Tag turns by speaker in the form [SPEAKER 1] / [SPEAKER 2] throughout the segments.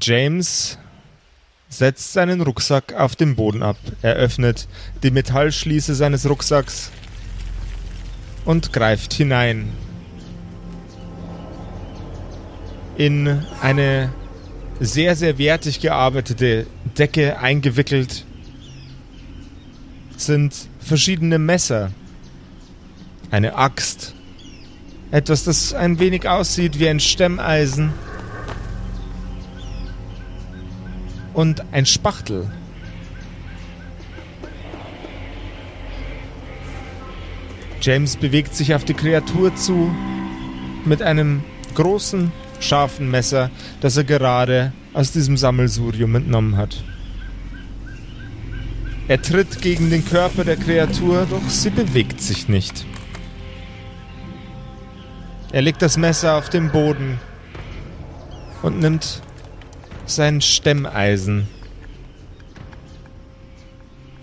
[SPEAKER 1] James setzt seinen Rucksack auf dem Boden ab. Er öffnet die Metallschließe seines Rucksacks und greift hinein in eine sehr, sehr wertig gearbeitete Decke eingewickelt sind verschiedene Messer, eine Axt, etwas, das ein wenig aussieht wie ein Stemmeisen und ein Spachtel. James bewegt sich auf die Kreatur zu mit einem großen, scharfen Messer, das er gerade aus diesem Sammelsurium entnommen hat. Er tritt gegen den Körper der Kreatur, doch sie bewegt sich nicht. Er legt das Messer auf den Boden und nimmt sein Stemmeisen.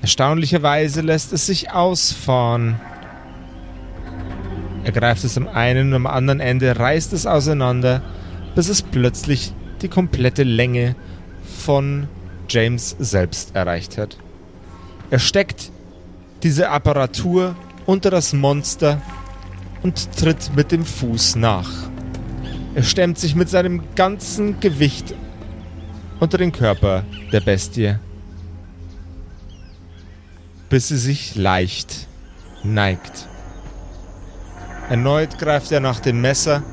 [SPEAKER 1] Erstaunlicherweise lässt es sich ausfahren. Er greift es am einen und am anderen Ende, reißt es auseinander, bis es plötzlich die komplette Länge von James selbst erreicht hat. Er steckt diese Apparatur unter das Monster und tritt mit dem Fuß nach. Er stemmt sich mit seinem ganzen Gewicht unter den Körper der Bestie, bis sie sich leicht neigt. Erneut greift er nach dem Messer,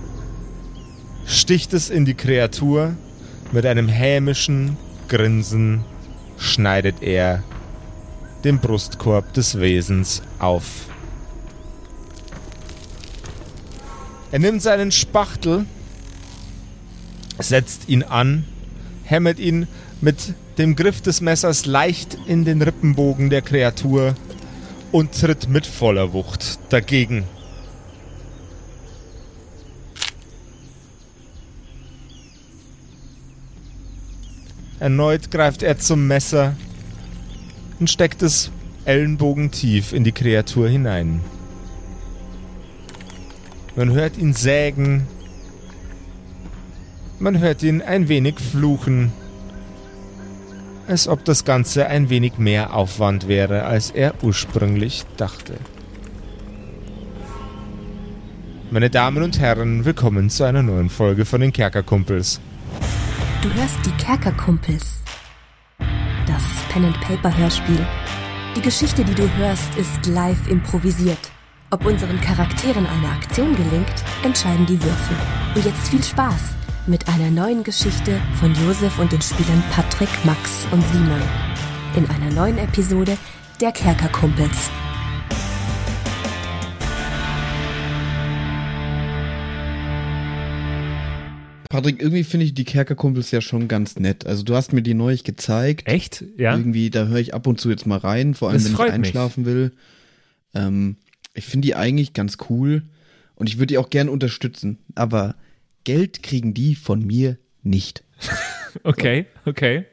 [SPEAKER 1] sticht es in die Kreatur, mit einem hämischen Grinsen schneidet er den Brustkorb des Wesens auf. Er nimmt seinen Spachtel, setzt ihn an, hämmert ihn mit dem Griff des Messers leicht in den Rippenbogen der Kreatur und tritt mit voller Wucht dagegen. Erneut greift er zum Messer und steckt es ellenbogentief in die Kreatur hinein. Man hört ihn sägen. Man hört ihn ein wenig fluchen. Als ob das Ganze ein wenig mehr Aufwand wäre, als er ursprünglich dachte. Meine Damen und Herren, willkommen zu einer neuen Folge von den Kerkerkumpels.
[SPEAKER 2] Du hörst die Kerkerkumpels. Das Pen-and-Paper-Hörspiel. Die Geschichte, die du hörst, ist live improvisiert. Ob unseren Charakteren eine Aktion gelingt, entscheiden die Würfel. Und jetzt viel Spaß mit einer neuen Geschichte von Josef und den Spielern Patrick, Max und Simon. In einer neuen Episode der Kerkerkumpels.
[SPEAKER 3] Patrick, irgendwie finde ich die Kerkerkumpels ja schon ganz nett. Also du hast mir die neulich gezeigt.
[SPEAKER 4] Echt? Ja.
[SPEAKER 3] Irgendwie, da höre ich ab und zu jetzt mal rein, vor allem
[SPEAKER 4] Das
[SPEAKER 3] wenn ich einschlafen will. Ähm, ich finde die eigentlich ganz cool und ich würde die auch gern unterstützen. Aber Geld kriegen die von mir nicht.
[SPEAKER 4] Okay, okay.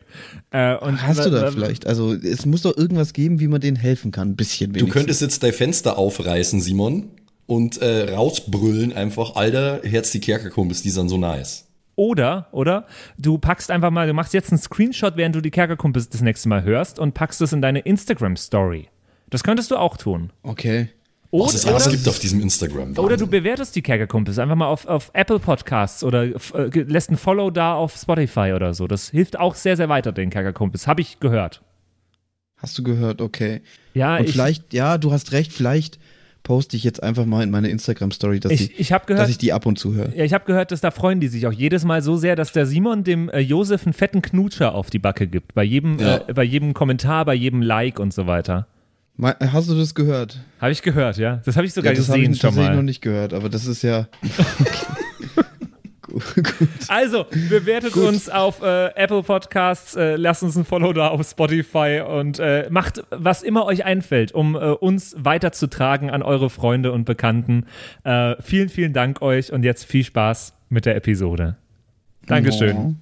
[SPEAKER 4] Äh, und
[SPEAKER 3] Hast du da vielleicht? Also es muss doch irgendwas geben, wie man denen helfen kann. Ein bisschen
[SPEAKER 5] Du
[SPEAKER 3] wenigstens.
[SPEAKER 5] könntest jetzt dein Fenster aufreißen, Simon, und äh, rausbrüllen einfach, Alter, Herz die Kerkerkumpels, die sind so nice.
[SPEAKER 4] Oder, oder, du packst einfach mal, du machst jetzt einen Screenshot, während du die Kerkerkumpels das nächste Mal hörst und packst es in deine Instagram-Story. Das könntest du auch tun.
[SPEAKER 3] Okay.
[SPEAKER 4] Oder,
[SPEAKER 5] Was es alles
[SPEAKER 4] oder,
[SPEAKER 5] gibt auf diesem Instagram.
[SPEAKER 4] oder du
[SPEAKER 5] Wahnsinn.
[SPEAKER 4] bewertest die Kerkerkumpels einfach mal auf, auf Apple Podcasts oder äh, lässt ein Follow da auf Spotify oder so. Das hilft auch sehr, sehr weiter, den Kerkerkumpels. Habe ich gehört.
[SPEAKER 3] Hast du gehört? Okay.
[SPEAKER 4] Ja,
[SPEAKER 3] Und
[SPEAKER 4] ich,
[SPEAKER 3] vielleicht, ja, du hast recht, vielleicht poste ich jetzt einfach mal in meine Instagram-Story, dass,
[SPEAKER 4] ich,
[SPEAKER 3] ich,
[SPEAKER 4] gehört,
[SPEAKER 3] dass ich die ab und zu höre.
[SPEAKER 4] Ja, ich habe gehört, dass da freuen die sich auch jedes Mal so sehr, dass der Simon dem äh, Josef einen fetten Knutscher auf die Backe gibt. Bei jedem,
[SPEAKER 5] Ja.
[SPEAKER 4] äh, bei jedem Kommentar, bei jedem Like und so weiter.
[SPEAKER 3] Hast du das gehört?
[SPEAKER 4] Habe ich gehört, ja. Das habe ich sogar
[SPEAKER 3] ja, das habe
[SPEAKER 4] gesehen
[SPEAKER 3] ich
[SPEAKER 4] schon
[SPEAKER 3] tatsächlich noch
[SPEAKER 4] mal.
[SPEAKER 3] nicht gehört, aber das ist ja. Gut, gut.
[SPEAKER 4] Also, bewertet uns auf äh, Apple Podcasts, äh, lasst uns ein Follow da auf Spotify und äh, macht, was immer euch einfällt, um äh, uns weiterzutragen an eure Freunde und Bekannten. Äh, vielen, vielen Dank euch und jetzt viel Spaß mit der Episode. Dankeschön.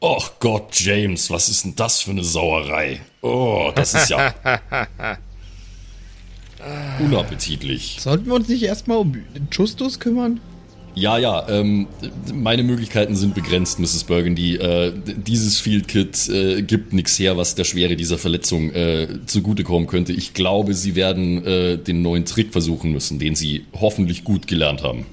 [SPEAKER 5] Och Gott, James, was ist denn das für eine Sauerei? Oh, das ist ja unappetitlich.
[SPEAKER 3] Sollten wir uns nicht erstmal um Justus kümmern?
[SPEAKER 5] Ja, ja, ähm, meine Möglichkeiten sind begrenzt, Mrs. Burgundy. Äh, dieses Field Kit äh, gibt nichts her, was der Schwere dieser Verletzung äh, zugutekommen könnte. Ich glaube, Sie werden äh, den neuen Trick versuchen müssen, den Sie hoffentlich gut gelernt haben.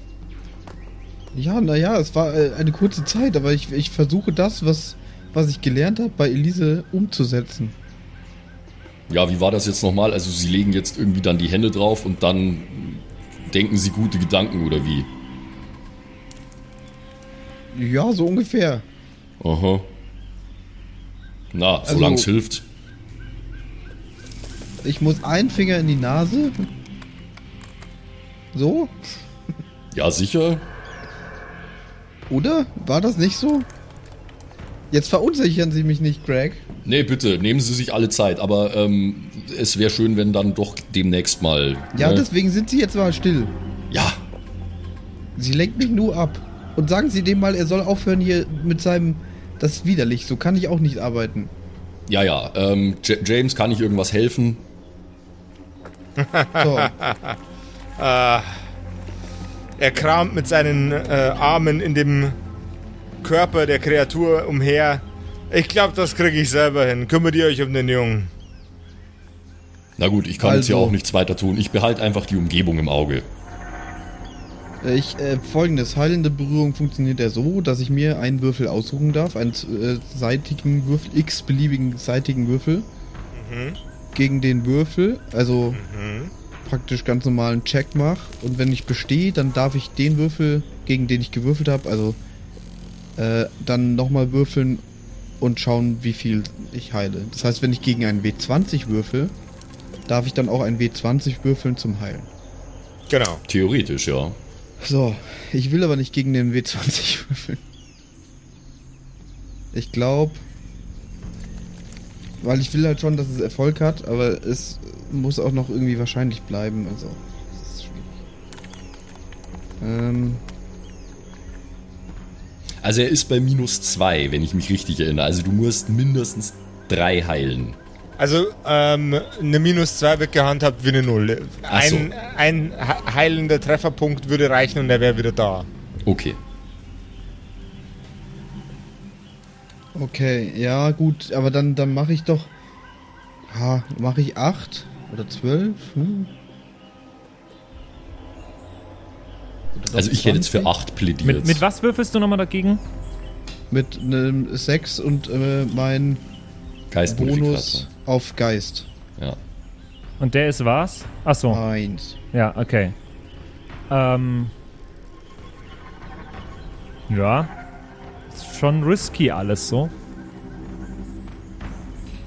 [SPEAKER 3] Ja, naja, es war äh, eine kurze Zeit, aber ich, ich versuche das, was, was ich gelernt habe, bei Elise umzusetzen.
[SPEAKER 5] Ja, wie war das jetzt nochmal? Also Sie legen jetzt irgendwie dann die Hände drauf und dann denken Sie gute Gedanken oder wie?
[SPEAKER 3] Ja, so ungefähr.
[SPEAKER 5] Aha. Na,
[SPEAKER 3] Also-
[SPEAKER 5] solange es hilft.
[SPEAKER 3] Ich muss einen Finger in die Nase. So?
[SPEAKER 5] Ja, sicher.
[SPEAKER 3] Oder? War das nicht so? Jetzt verunsichern Sie mich nicht, Greg.
[SPEAKER 5] Nee, bitte, nehmen Sie sich alle Zeit, aber ähm, es wäre schön, wenn dann doch demnächst mal.
[SPEAKER 3] Ja,
[SPEAKER 5] ne?
[SPEAKER 3] deswegen sind Sie jetzt mal still.
[SPEAKER 5] Ja,
[SPEAKER 3] Sie lenkt mich nur ab. Und sagen Sie dem mal, er soll aufhören hier mit seinem. Das ist widerlich, so kann ich auch nicht arbeiten.
[SPEAKER 5] ja, ja. Ähm, J James, kann ich irgendwas helfen?
[SPEAKER 3] So,
[SPEAKER 1] Er kramt mit seinen äh, Armen in dem Körper der Kreatur umher. Ich glaube, das kriege ich selber hin. Kümmert ihr euch um den Jungen.
[SPEAKER 5] Na gut, ich kann jetzt hier
[SPEAKER 3] Also-
[SPEAKER 5] auch nichts weiter tun. Ich behalte einfach die Umgebung im Auge.
[SPEAKER 3] ich, äh, folgendes. Heilende Berührung funktioniert ja so, dass ich mir einen Würfel aussuchen darf. Einen äh, seitigen Würfel, x-beliebigen seitigen Würfel. Gegen den Würfel, also praktisch ganz normalen Check mache. Und wenn ich bestehe, dann darf ich den Würfel, gegen den ich gewürfelt habe, also äh, dann nochmal würfeln und schauen, wie viel ich heile. Das heißt, wenn ich gegen einen W20 würfel, darf ich dann auch einen W20 würfeln zum Heilen.
[SPEAKER 1] Genau.
[SPEAKER 5] Theoretisch, ja.
[SPEAKER 3] So, ich will aber nicht gegen den W20 würfeln. Ich glaube, weil ich will halt schon, dass es Erfolg hat, aber es muss auch noch irgendwie wahrscheinlich bleiben. Also, das ist schwierig. Ähm,
[SPEAKER 5] Also er ist bei minus zwei, wenn ich mich richtig erinnere. Also du musst mindestens drei heilen.
[SPEAKER 1] Also, ähm, eine Minus 2 wird gehandhabt wie eine Null.
[SPEAKER 5] Ach so.
[SPEAKER 1] Ein, ein he- heilender Trefferpunkt würde reichen und er wäre wieder da.
[SPEAKER 5] Okay.
[SPEAKER 3] okay, ja gut, aber dann, dann mache ich doch. Ha, mache ich 8 oder 12? Hm? Oder
[SPEAKER 5] Also ich hätte jetzt für
[SPEAKER 3] 20?
[SPEAKER 5] acht plädiert.
[SPEAKER 4] Mit, mit was würfelst du nochmal dagegen?
[SPEAKER 3] Mit einem 6 und äh, mein
[SPEAKER 5] Geistmodifikator.
[SPEAKER 3] Bonus auf Geist.
[SPEAKER 5] Ja.
[SPEAKER 4] Und der ist was? Achso,
[SPEAKER 3] Eins.
[SPEAKER 4] ja, okay. Ähm. Ja. Ist schon risky alles so.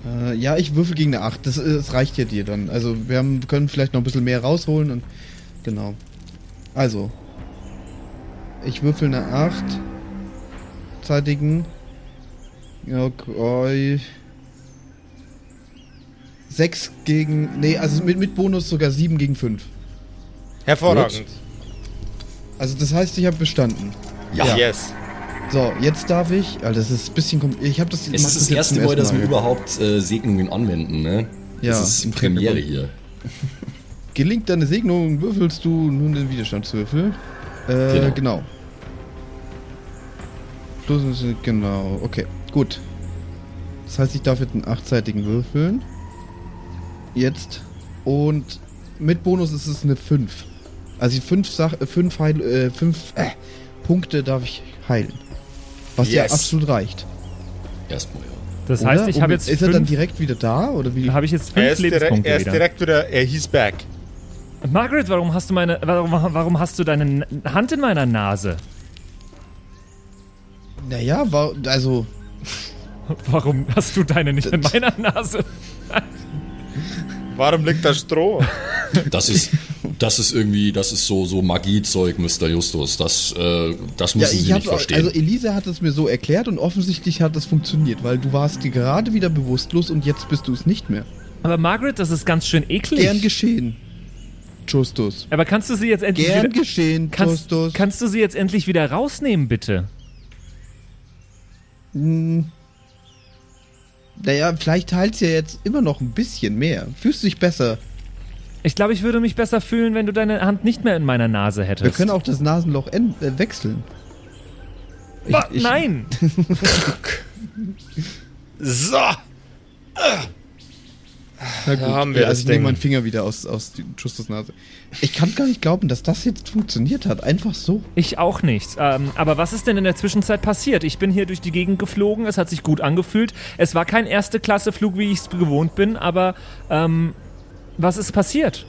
[SPEAKER 3] Äh, ja, ich würfel gegen eine 8. Das, äh, das reicht ja dir dann. Also wir haben, können vielleicht noch ein bisschen mehr rausholen und genau. Also. Ich würfel eine 8. Zeitigen. Ja, okay. 6 gegen. Nee, also mit, mit Bonus sogar 7 gegen 5.
[SPEAKER 1] Hervorragend.
[SPEAKER 3] Also das heißt, ich habe bestanden.
[SPEAKER 5] Ja.
[SPEAKER 1] Yes.
[SPEAKER 3] So, jetzt darf ich. Alter, das ist ein bisschen. Ich habe das.
[SPEAKER 5] Es ist das
[SPEAKER 3] jetzt
[SPEAKER 5] erste Mal, dass wir überhaupt äh, Segnungen anwenden, ne?
[SPEAKER 3] Ja,
[SPEAKER 5] Das ist
[SPEAKER 3] im
[SPEAKER 5] Premiere hier.
[SPEAKER 3] Gelingt deine Segnung, würfelst du nun den Widerstandswürfel. Äh,
[SPEAKER 5] Genau.
[SPEAKER 3] genau. Plus, genau, okay, gut. Das heißt, ich darf jetzt einen achtseitigen würfeln. Jetzt. Und mit Bonus ist es eine 5. Also fünf, Sach äh, fünf, Heil äh, fünf äh, Punkte darf ich heilen. Was ja
[SPEAKER 1] Yes.
[SPEAKER 3] absolut reicht.
[SPEAKER 5] Erstmal, ja.
[SPEAKER 4] Das
[SPEAKER 3] Oder?
[SPEAKER 4] heißt, ich habe jetzt
[SPEAKER 3] Ist er dann direkt wieder da? Oder wie?
[SPEAKER 4] habe ich jetzt
[SPEAKER 1] Er
[SPEAKER 4] fünf
[SPEAKER 1] ist, direkt,
[SPEAKER 4] Lebenspunkte
[SPEAKER 1] er ist
[SPEAKER 4] wieder.
[SPEAKER 1] direkt wieder, er hieß back.
[SPEAKER 4] Margaret, warum hast du meine, warum, warum hast du deine Hand in meiner Nase?
[SPEAKER 3] Naja, war, also.
[SPEAKER 4] Warum hast du deine nicht in meiner Nase?
[SPEAKER 1] Warum liegt da Stroh?
[SPEAKER 5] Das ist, das ist irgendwie, das ist so, so Magiezeug, Mr. Justus. Das, äh, das müssen Sie
[SPEAKER 3] hab-
[SPEAKER 5] nicht verstehen.
[SPEAKER 3] Also Elise hat es mir so erklärt und offensichtlich hat es funktioniert, weil du warst dir gerade wieder bewusstlos und jetzt bist du es nicht mehr.
[SPEAKER 4] Aber Margaret, das ist ganz schön eklig.
[SPEAKER 3] Gern geschehen. Justus.
[SPEAKER 4] Aber kannst du sie jetzt endlich
[SPEAKER 3] Gern
[SPEAKER 4] wieder,
[SPEAKER 3] geschehen,
[SPEAKER 4] kannst,
[SPEAKER 3] Justus.
[SPEAKER 4] kannst du sie jetzt endlich wieder rausnehmen, bitte?
[SPEAKER 3] Hm. Naja, vielleicht heilt ja jetzt immer noch ein bisschen mehr. Fühlst du dich besser?
[SPEAKER 4] Ich glaube, ich würde mich besser fühlen, wenn du deine Hand nicht mehr in meiner Nase hättest.
[SPEAKER 3] Wir können auch das Nasenloch en- äh, wechseln. Ich-
[SPEAKER 4] Ba-
[SPEAKER 3] ich-
[SPEAKER 4] Nein!
[SPEAKER 1] So.
[SPEAKER 3] Na gut,
[SPEAKER 1] Da haben wir
[SPEAKER 3] also ich nehme meinen Finger wieder aus, aus Justus Nase. Ich kann gar nicht glauben, dass das jetzt funktioniert hat. Einfach so.
[SPEAKER 4] Ich auch nicht. Ähm, aber was ist denn in der Zwischenzeit passiert? Ich bin hier durch die Gegend geflogen, es hat sich gut angefühlt. Es war kein Erste-Klasse-Flug, wie ich es gewohnt bin, aber ähm, was ist passiert?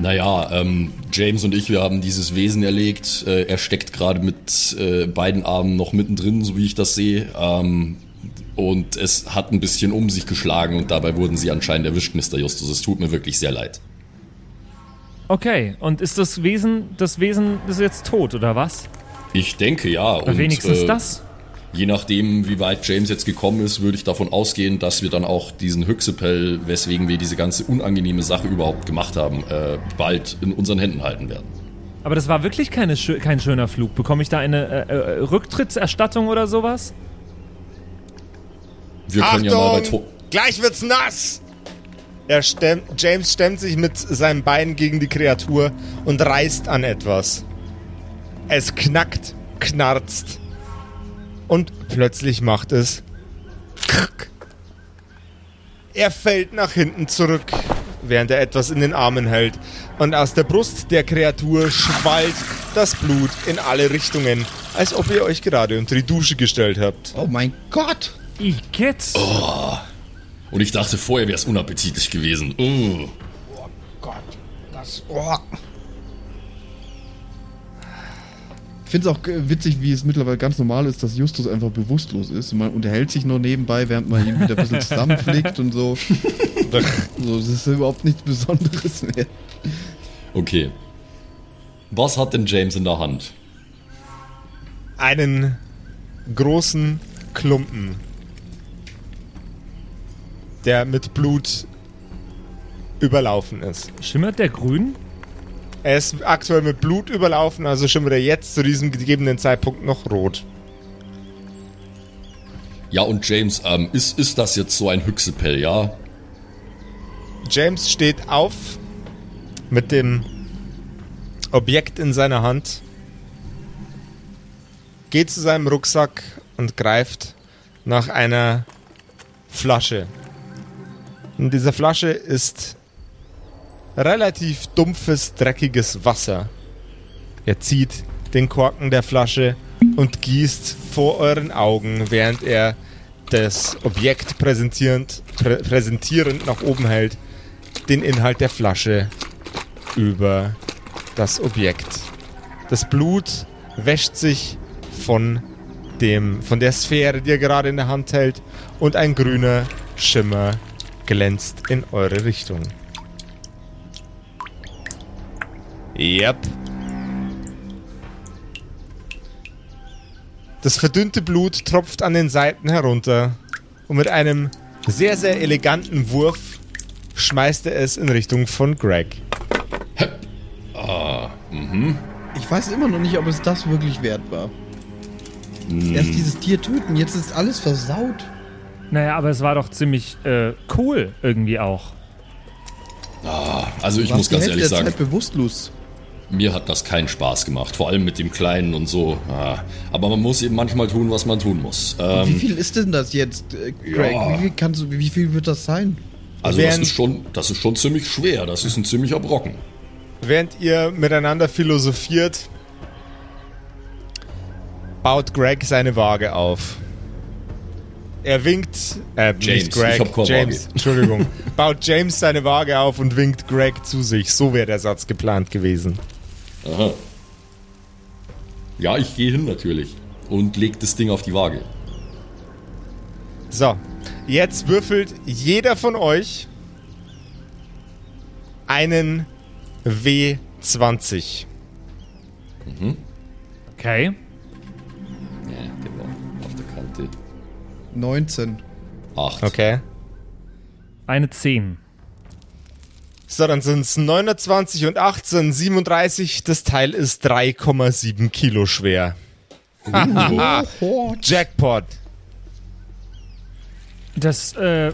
[SPEAKER 5] Naja, ähm, James und ich, wir haben dieses Wesen erlegt. Äh, er steckt gerade mit äh, beiden Armen noch mittendrin, so wie ich das sehe. Ähm, und es hat ein bisschen um sich geschlagen und dabei wurden sie anscheinend erwischt, Mr. Justus. Es tut mir wirklich sehr leid.
[SPEAKER 4] Okay, und ist das Wesen, das Wesen ist jetzt tot, oder was?
[SPEAKER 5] Ich denke ja. Und,
[SPEAKER 4] Wenigstens
[SPEAKER 5] äh,
[SPEAKER 4] das?
[SPEAKER 5] Je nachdem, wie weit James jetzt gekommen ist, würde ich davon ausgehen, dass wir dann auch diesen Hyxipel, weswegen wir diese ganze unangenehme Sache überhaupt gemacht haben, äh, bald in unseren Händen halten werden.
[SPEAKER 4] Aber das war wirklich keine, kein schöner Flug. Bekomme ich da eine äh, äh, Rücktrittserstattung oder sowas?
[SPEAKER 5] Wir können ja mal bei
[SPEAKER 1] Achtung!
[SPEAKER 5] to
[SPEAKER 1] Gleich wird's nass! Er stemmt, James stemmt sich mit seinem Bein gegen die Kreatur und reißt an etwas. Es knackt, knarzt. Und plötzlich macht es. Krrk. Er fällt nach hinten zurück, während er etwas in den Armen hält. Und aus der Brust der Kreatur schwallt das Blut in alle Richtungen, als ob ihr euch gerade unter die Dusche gestellt habt.
[SPEAKER 3] Oh mein Gott!
[SPEAKER 4] Ich geht's.
[SPEAKER 5] Und ich dachte, vorher wäre es unappetitlich gewesen. Mm.
[SPEAKER 3] Gott, das. Oh. Finde es auch witzig, wie es mittlerweile ganz normal ist, dass Justus einfach bewusstlos ist. Und man unterhält sich nur nebenbei, während man ihn wieder ein bisschen zusammenflickt und so. so. Das ist überhaupt nichts Besonderes mehr.
[SPEAKER 5] Okay. Was hat denn James in der Hand?
[SPEAKER 1] einen großen Klumpen, der mit Blut überlaufen ist.
[SPEAKER 4] Schimmert der grün?
[SPEAKER 1] Er ist aktuell mit Blut überlaufen, also schimmert er jetzt zu diesem gegebenen Zeitpunkt noch rot.
[SPEAKER 5] Ja, und James, ähm, ist, ist das jetzt so ein Hyxipel, ja?
[SPEAKER 1] James steht auf mit dem Objekt in seiner Hand, geht zu seinem Rucksack und greift nach einer Flasche. In dieser Flasche ist relativ dumpfes, dreckiges Wasser. Er zieht den Korken der Flasche und gießt vor euren Augen, während er das Objekt präsentierend, prä präsentierend nach oben hält, den Inhalt der Flasche über das Objekt. Das Blut wäscht sich von dem, von der Sphäre, die er gerade in der Hand hält, und ein grüner Schimmer glänzt in eure Richtung. Yep. Das verdünnte Blut tropft an den Seiten herunter und mit einem sehr, sehr eleganten Wurf schmeißt er es in Richtung von Greg.
[SPEAKER 3] Ich weiß immer noch nicht, ob es das wirklich wert war. Erst dieses Tier töten, jetzt ist alles versaut.
[SPEAKER 4] Naja, aber es war doch ziemlich äh, cool irgendwie auch.
[SPEAKER 5] Also ich
[SPEAKER 3] Warst
[SPEAKER 5] muss ganz ehrlich
[SPEAKER 3] der
[SPEAKER 5] sagen,
[SPEAKER 3] Zeit bewusstlos.
[SPEAKER 5] Mir hat das keinen Spaß gemacht. Vor allem mit dem Kleinen und so. Ah, Aber man muss eben manchmal tun, was man tun muss.
[SPEAKER 3] Wie
[SPEAKER 5] Ähm,
[SPEAKER 3] viel ist denn das jetzt, äh, Greg?
[SPEAKER 5] Ja.
[SPEAKER 3] Wie, viel kannst du, wie viel wird das sein?
[SPEAKER 5] also das
[SPEAKER 1] während-
[SPEAKER 5] ist, schon, das ist schon ziemlich schwer. Das ist ein ziemlicher Brocken.
[SPEAKER 1] Während ihr miteinander philosophiert, baut Greg seine Waage auf. Er winkt, äh,
[SPEAKER 5] James,
[SPEAKER 1] nicht Greg,
[SPEAKER 5] ich hab keine
[SPEAKER 1] James,
[SPEAKER 5] Waage.
[SPEAKER 1] Entschuldigung, baut James seine Waage auf und winkt Greg zu sich. So wäre der Satz geplant gewesen.
[SPEAKER 5] Aha. Ja, ich gehe hin natürlich. Und leg das Ding auf die Waage.
[SPEAKER 1] So, jetzt würfelt jeder von euch einen W20.
[SPEAKER 4] Okay.
[SPEAKER 5] Ja, der war auf der Kante.
[SPEAKER 3] 19.
[SPEAKER 5] Acht.
[SPEAKER 1] Okay.
[SPEAKER 4] Eine 10.
[SPEAKER 1] So, dann sind es 29 und 18, 37. Das Teil ist 3,7 Kilo schwer. Jackpot.
[SPEAKER 4] Das, äh,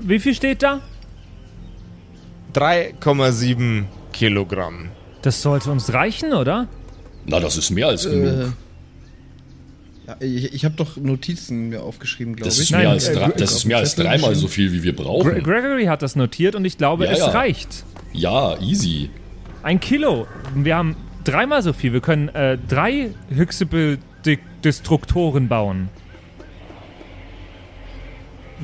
[SPEAKER 4] wie viel steht da?
[SPEAKER 1] 3,7 Kilogramm.
[SPEAKER 4] Das sollte uns reichen, oder?
[SPEAKER 5] Na, das ist mehr als genug.
[SPEAKER 3] Ich ich habe doch Notizen mir aufgeschrieben, glaube ich.
[SPEAKER 5] ist
[SPEAKER 4] Nein,
[SPEAKER 5] als,
[SPEAKER 4] äh,
[SPEAKER 5] drei, das ist mehr als dreimal so viel, wie wir
[SPEAKER 4] Gre
[SPEAKER 5] brauchen.
[SPEAKER 4] Gregory hat das notiert und ich glaube,
[SPEAKER 5] Ja,
[SPEAKER 4] es
[SPEAKER 5] ja.
[SPEAKER 4] reicht.
[SPEAKER 5] Ja, easy.
[SPEAKER 4] Ein Kilo. Wir haben dreimal so viel. Wir können äh, drei Hyxable-Destruktoren bauen.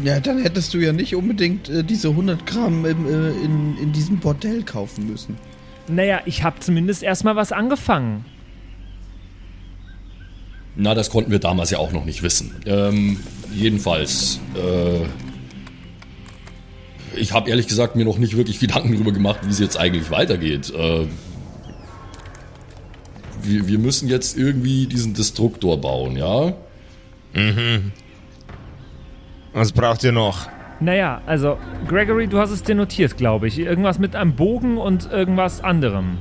[SPEAKER 3] Ja, dann hättest du ja nicht unbedingt äh, diese 100 Gramm im, äh, in, in diesem Bordell kaufen müssen.
[SPEAKER 4] Naja, ich habe zumindest erstmal was angefangen.
[SPEAKER 5] Na, das konnten wir damals ja auch noch nicht wissen. Ähm, jedenfalls, äh, ich habe ehrlich gesagt mir noch nicht wirklich Gedanken darüber gemacht, wie es jetzt eigentlich weitergeht. Äh, wir, wir müssen jetzt irgendwie diesen Destruktor bauen, ja?
[SPEAKER 1] Was braucht ihr noch?
[SPEAKER 4] Naja, also, Gregory, du hast es dir notiert, glaube ich. Irgendwas mit einem Bogen und irgendwas anderem.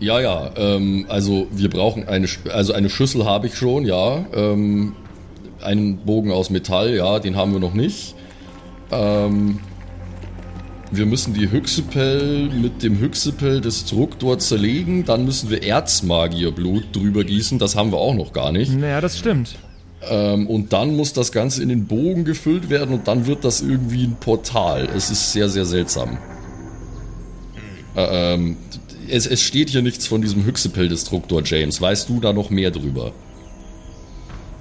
[SPEAKER 5] Ja, ja, ähm, also wir brauchen eine, Sch- also eine Schüssel habe ich schon, ja. Ähm, einen Bogen aus Metall, ja, den haben wir noch nicht. Ähm, wir müssen die Hyxipel mit dem Hyxipel-Destruktor zerlegen, dann müssen wir Erzmagierblut drüber gießen, das haben wir auch noch gar nicht.
[SPEAKER 4] Naja, das stimmt.
[SPEAKER 5] Ähm, und dann muss das Ganze in den Bogen gefüllt werden und dann wird das irgendwie ein Portal. Es ist sehr, sehr seltsam. Äh, ähm, es, es steht hier nichts von diesem Hyxipel-Destruktor, James. Weißt du da noch mehr drüber?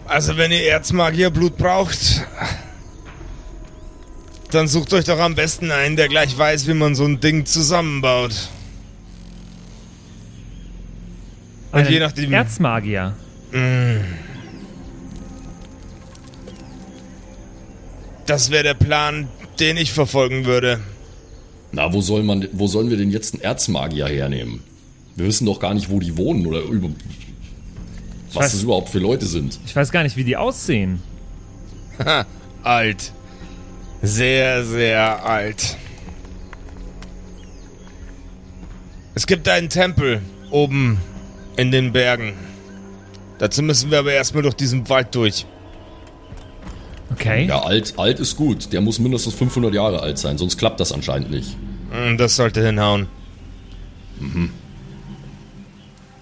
[SPEAKER 1] Also, wenn ihr Erzmagierblut braucht, dann sucht euch doch am besten einen, der gleich weiß, wie man so ein Ding zusammenbaut. Und
[SPEAKER 4] Einen
[SPEAKER 1] je nachdem-
[SPEAKER 4] Erzmagier.
[SPEAKER 1] Das wäre der Plan, den ich verfolgen würde.
[SPEAKER 5] Na, wo, soll man, wo sollen wir denn jetzt einen Erzmagier hernehmen? Wir wissen doch gar nicht, wo die wohnen oder über, was
[SPEAKER 4] weiß-
[SPEAKER 5] das überhaupt für Leute sind.
[SPEAKER 4] Ich weiß gar nicht, wie die aussehen.
[SPEAKER 1] Ha, alt. Sehr, sehr alt. Es gibt einen Tempel oben in den Bergen. Dazu müssen wir aber erstmal durch diesen Wald durch.
[SPEAKER 4] Okay.
[SPEAKER 5] Ja, alt, alt ist gut. Der muss mindestens 500 Jahre alt sein, sonst klappt das anscheinend nicht.
[SPEAKER 1] Hm, Das sollte hinhauen.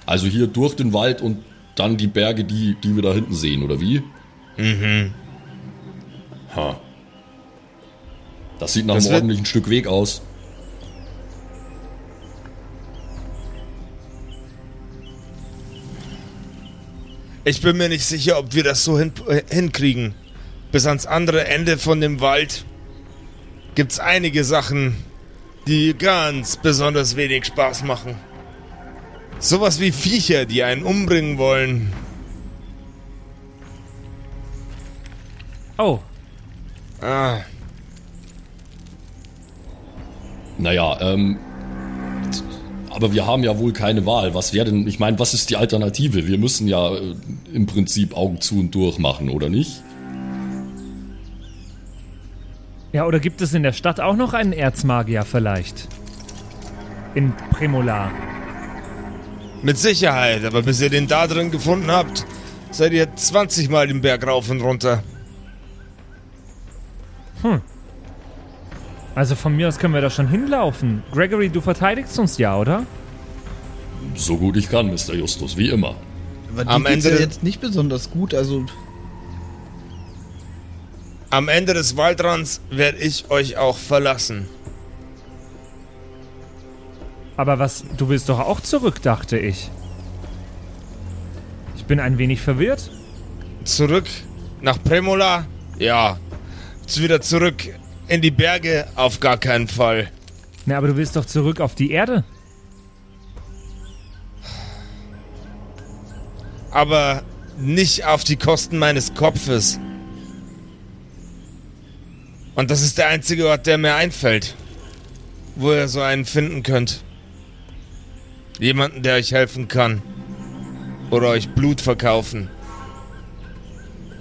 [SPEAKER 5] Also hier durch den Wald und dann die Berge, die, die wir da hinten sehen, oder wie? Mhm. Ha. Das sieht nach
[SPEAKER 1] Das
[SPEAKER 5] einem ordentlichen Stück Weg aus.
[SPEAKER 1] Ich bin mir nicht sicher, ob wir das so hin äh, hinkriegen. Bis ans andere Ende von dem Wald gibt's einige Sachen, die ganz besonders wenig Spaß machen. Sowas wie Viecher, die einen umbringen wollen.
[SPEAKER 4] Oh,
[SPEAKER 1] Ah,
[SPEAKER 5] Naja, ähm. Aber wir haben ja wohl keine Wahl. Was wäre denn, ich meine, was ist die Alternative? Wir müssen ja äh, im Prinzip Augen zu und durch machen, oder nicht?
[SPEAKER 4] Ja, oder gibt es in der Stadt auch noch einen Erzmagier vielleicht? In Premolar.
[SPEAKER 1] mit Sicherheit, aber bis ihr den da drin gefunden habt, seid ihr 20 Mal den Berg rauf und runter.
[SPEAKER 4] Also von mir aus können wir da schon hinlaufen. Gregory, du verteidigst uns ja, oder?
[SPEAKER 5] So gut ich kann, Mr. Justus, wie immer.
[SPEAKER 3] Aber die
[SPEAKER 1] Am
[SPEAKER 3] geht's
[SPEAKER 1] Ende-
[SPEAKER 3] ja jetzt nicht besonders gut, also
[SPEAKER 1] Am Ende des Waldrands werde ich euch auch verlassen.
[SPEAKER 4] Aber was, du willst doch auch zurück, dachte ich. Ich bin ein wenig verwirrt.
[SPEAKER 1] Zurück nach Premola? Ja. Jetzt Wieder zurück in die Berge? Auf gar keinen Fall.
[SPEAKER 4] Na, aber du willst doch zurück auf die Erde.
[SPEAKER 1] Aber nicht auf die Kosten meines Kopfes. Und das ist der einzige Ort, der mir einfällt, wo ihr so einen finden könnt. Jemanden, der euch helfen kann. Oder euch Blut verkaufen.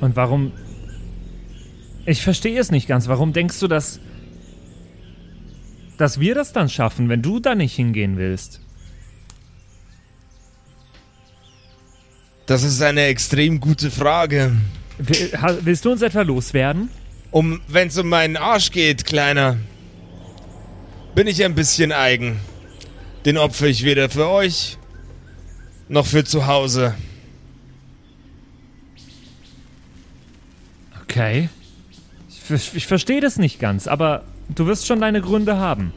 [SPEAKER 4] Und warum... Ich verstehe es nicht ganz. Warum denkst du, dass... dass wir das dann schaffen, wenn du da nicht hingehen willst?
[SPEAKER 1] Das ist eine extrem gute Frage.
[SPEAKER 4] Willst du uns etwa loswerden?
[SPEAKER 1] Um, wenn's um meinen Arsch geht, Kleiner, bin ich ein bisschen eigen. Den opfer ich weder für euch noch für zu Hause.
[SPEAKER 4] Okay. Ich, ich verstehe das nicht ganz, aber du wirst schon deine Gründe haben.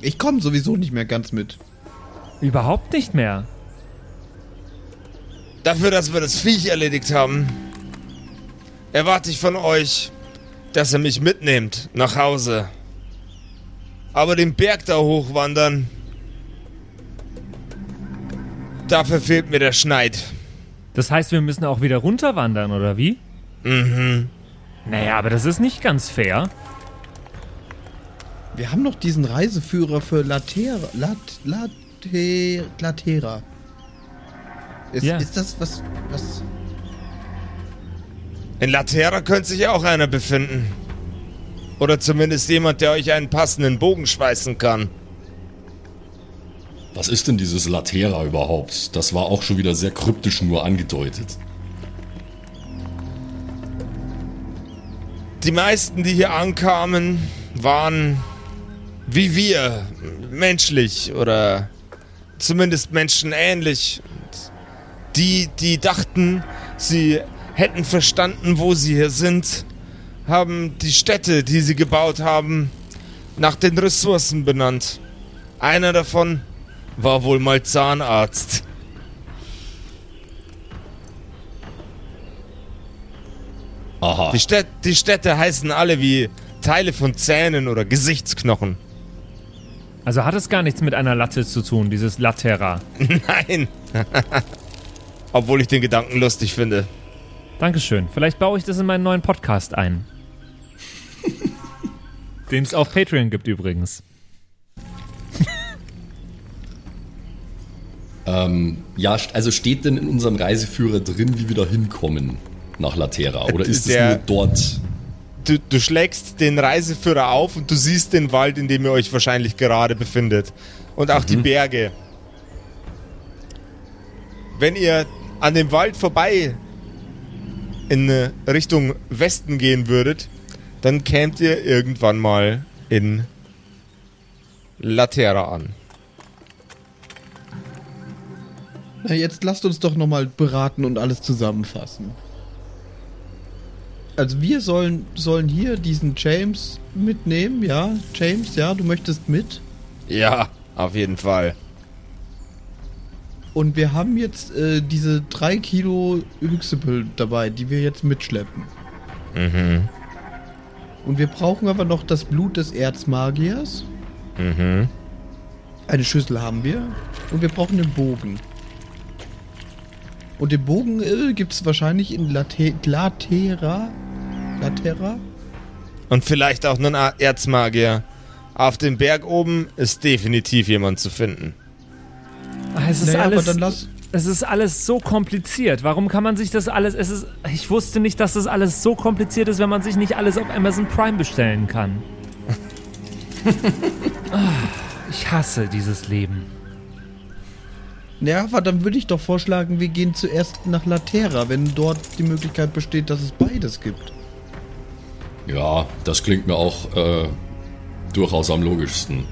[SPEAKER 3] Ich komme sowieso nicht mehr ganz mit.
[SPEAKER 4] Überhaupt nicht mehr.
[SPEAKER 1] Dafür, dass wir das Viech erledigt haben, erwarte ich von euch, dass ihr mich mitnehmt nach Hause. Aber den Berg da hochwandern, dafür fehlt mir der Schneid.
[SPEAKER 4] Das heißt, wir müssen auch wieder runterwandern, oder wie?
[SPEAKER 1] Mhm.
[SPEAKER 4] Naja, aber das ist nicht ganz fair.
[SPEAKER 3] Wir haben noch diesen Reiseführer für Latera. Lat, Late, Latera. Ist,
[SPEAKER 4] Ja.
[SPEAKER 3] ist das was. was.
[SPEAKER 1] In Latera könnte sich auch einer befinden. Oder zumindest jemand, der euch einen passenden Bogen schweißen kann.
[SPEAKER 5] Was ist denn dieses Latera überhaupt? Das war auch schon wieder sehr kryptisch nur angedeutet.
[SPEAKER 1] Die meisten, die hier ankamen, waren wie wir, menschlich oder zumindest menschenähnlich. Die, die dachten, sie hätten verstanden, wo sie hier sind, haben die Städte, die sie gebaut haben, nach den Ressourcen benannt. Einer davon war wohl mal Zahnarzt.
[SPEAKER 5] Aha.
[SPEAKER 1] Die, Städ die Städte heißen alle wie Teile von Zähnen oder Gesichtsknochen.
[SPEAKER 4] Also hat es gar nichts mit einer Latte zu tun, dieses Latera.
[SPEAKER 1] Nein. Obwohl ich den Gedanken lustig finde.
[SPEAKER 4] Dankeschön. Vielleicht baue ich das in meinen neuen Podcast ein. Den es auf Patreon gibt übrigens.
[SPEAKER 5] Ähm, ja, also steht denn in unserem Reiseführer drin, wie wir da hinkommen nach Latera? Oder ist es
[SPEAKER 1] Der-
[SPEAKER 5] nur dort?
[SPEAKER 1] Du, du schlägst den Reiseführer auf und du siehst den Wald, in dem ihr euch wahrscheinlich gerade befindet. Und auch die Berge. Wenn ihr an dem Wald vorbei in Richtung Westen gehen würdet, dann kämt ihr irgendwann mal in Latera an.
[SPEAKER 3] Na, jetzt lasst uns doch nochmal beraten und alles zusammenfassen. Also wir sollen, sollen hier diesen James mitnehmen, ja? James, ja, du möchtest mit.
[SPEAKER 1] Ja, auf jeden Fall.
[SPEAKER 3] Und wir haben jetzt äh, diese drei Kilo Yxipel dabei, die wir jetzt mitschleppen.
[SPEAKER 1] Mhm.
[SPEAKER 3] Und wir brauchen aber noch das Blut des Erzmagiers.
[SPEAKER 1] Mhm.
[SPEAKER 3] Eine Schüssel haben wir. Und wir brauchen den Bogen. Und den Bogen äh, gibt es wahrscheinlich in Late Latera. Latera?
[SPEAKER 1] Und vielleicht auch einen Erzmagier. Auf dem Berg oben ist definitiv jemand zu finden.
[SPEAKER 4] Es ist
[SPEAKER 3] Naja, aber
[SPEAKER 4] alles.
[SPEAKER 3] dann lass.
[SPEAKER 4] Es ist alles so kompliziert. Warum kann man sich das alles. Es ist, ich wusste nicht, dass das alles so kompliziert ist, wenn man sich nicht alles auf Amazon Prime bestellen kann. Ah, ich hasse dieses Leben.
[SPEAKER 3] Ja, aber dann würde ich doch vorschlagen, wir gehen zuerst nach Latera, wenn dort die Möglichkeit besteht, dass es beides gibt.
[SPEAKER 5] Ja, das klingt mir auch äh, durchaus am logischsten.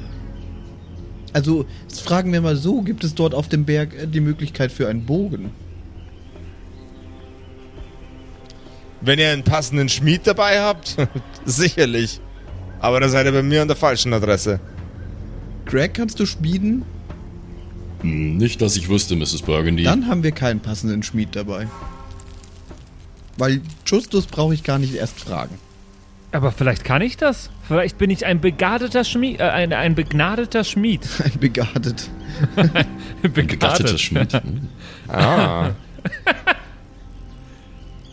[SPEAKER 3] Also, jetzt fragen wir mal so, gibt es dort auf dem Berg äh, die Möglichkeit für einen Bogen?
[SPEAKER 1] Wenn ihr einen passenden Schmied dabei habt, sicherlich. Aber da seid ihr bei mir an der falschen Adresse.
[SPEAKER 3] Greg, kannst du schmieden?
[SPEAKER 5] Hm, Nicht, dass ich wüsste, Mrs. Burgundy.
[SPEAKER 3] Dann haben wir keinen passenden Schmied dabei. Weil Justus brauche ich gar nicht erst fragen.
[SPEAKER 4] Aber vielleicht kann ich das. Vielleicht bin ich ein begadeter Schmied. Äh, ein, ein begnadeter Schmied.
[SPEAKER 3] Ein begardet.
[SPEAKER 5] Begatteter Schmied. Hm.
[SPEAKER 1] Ah.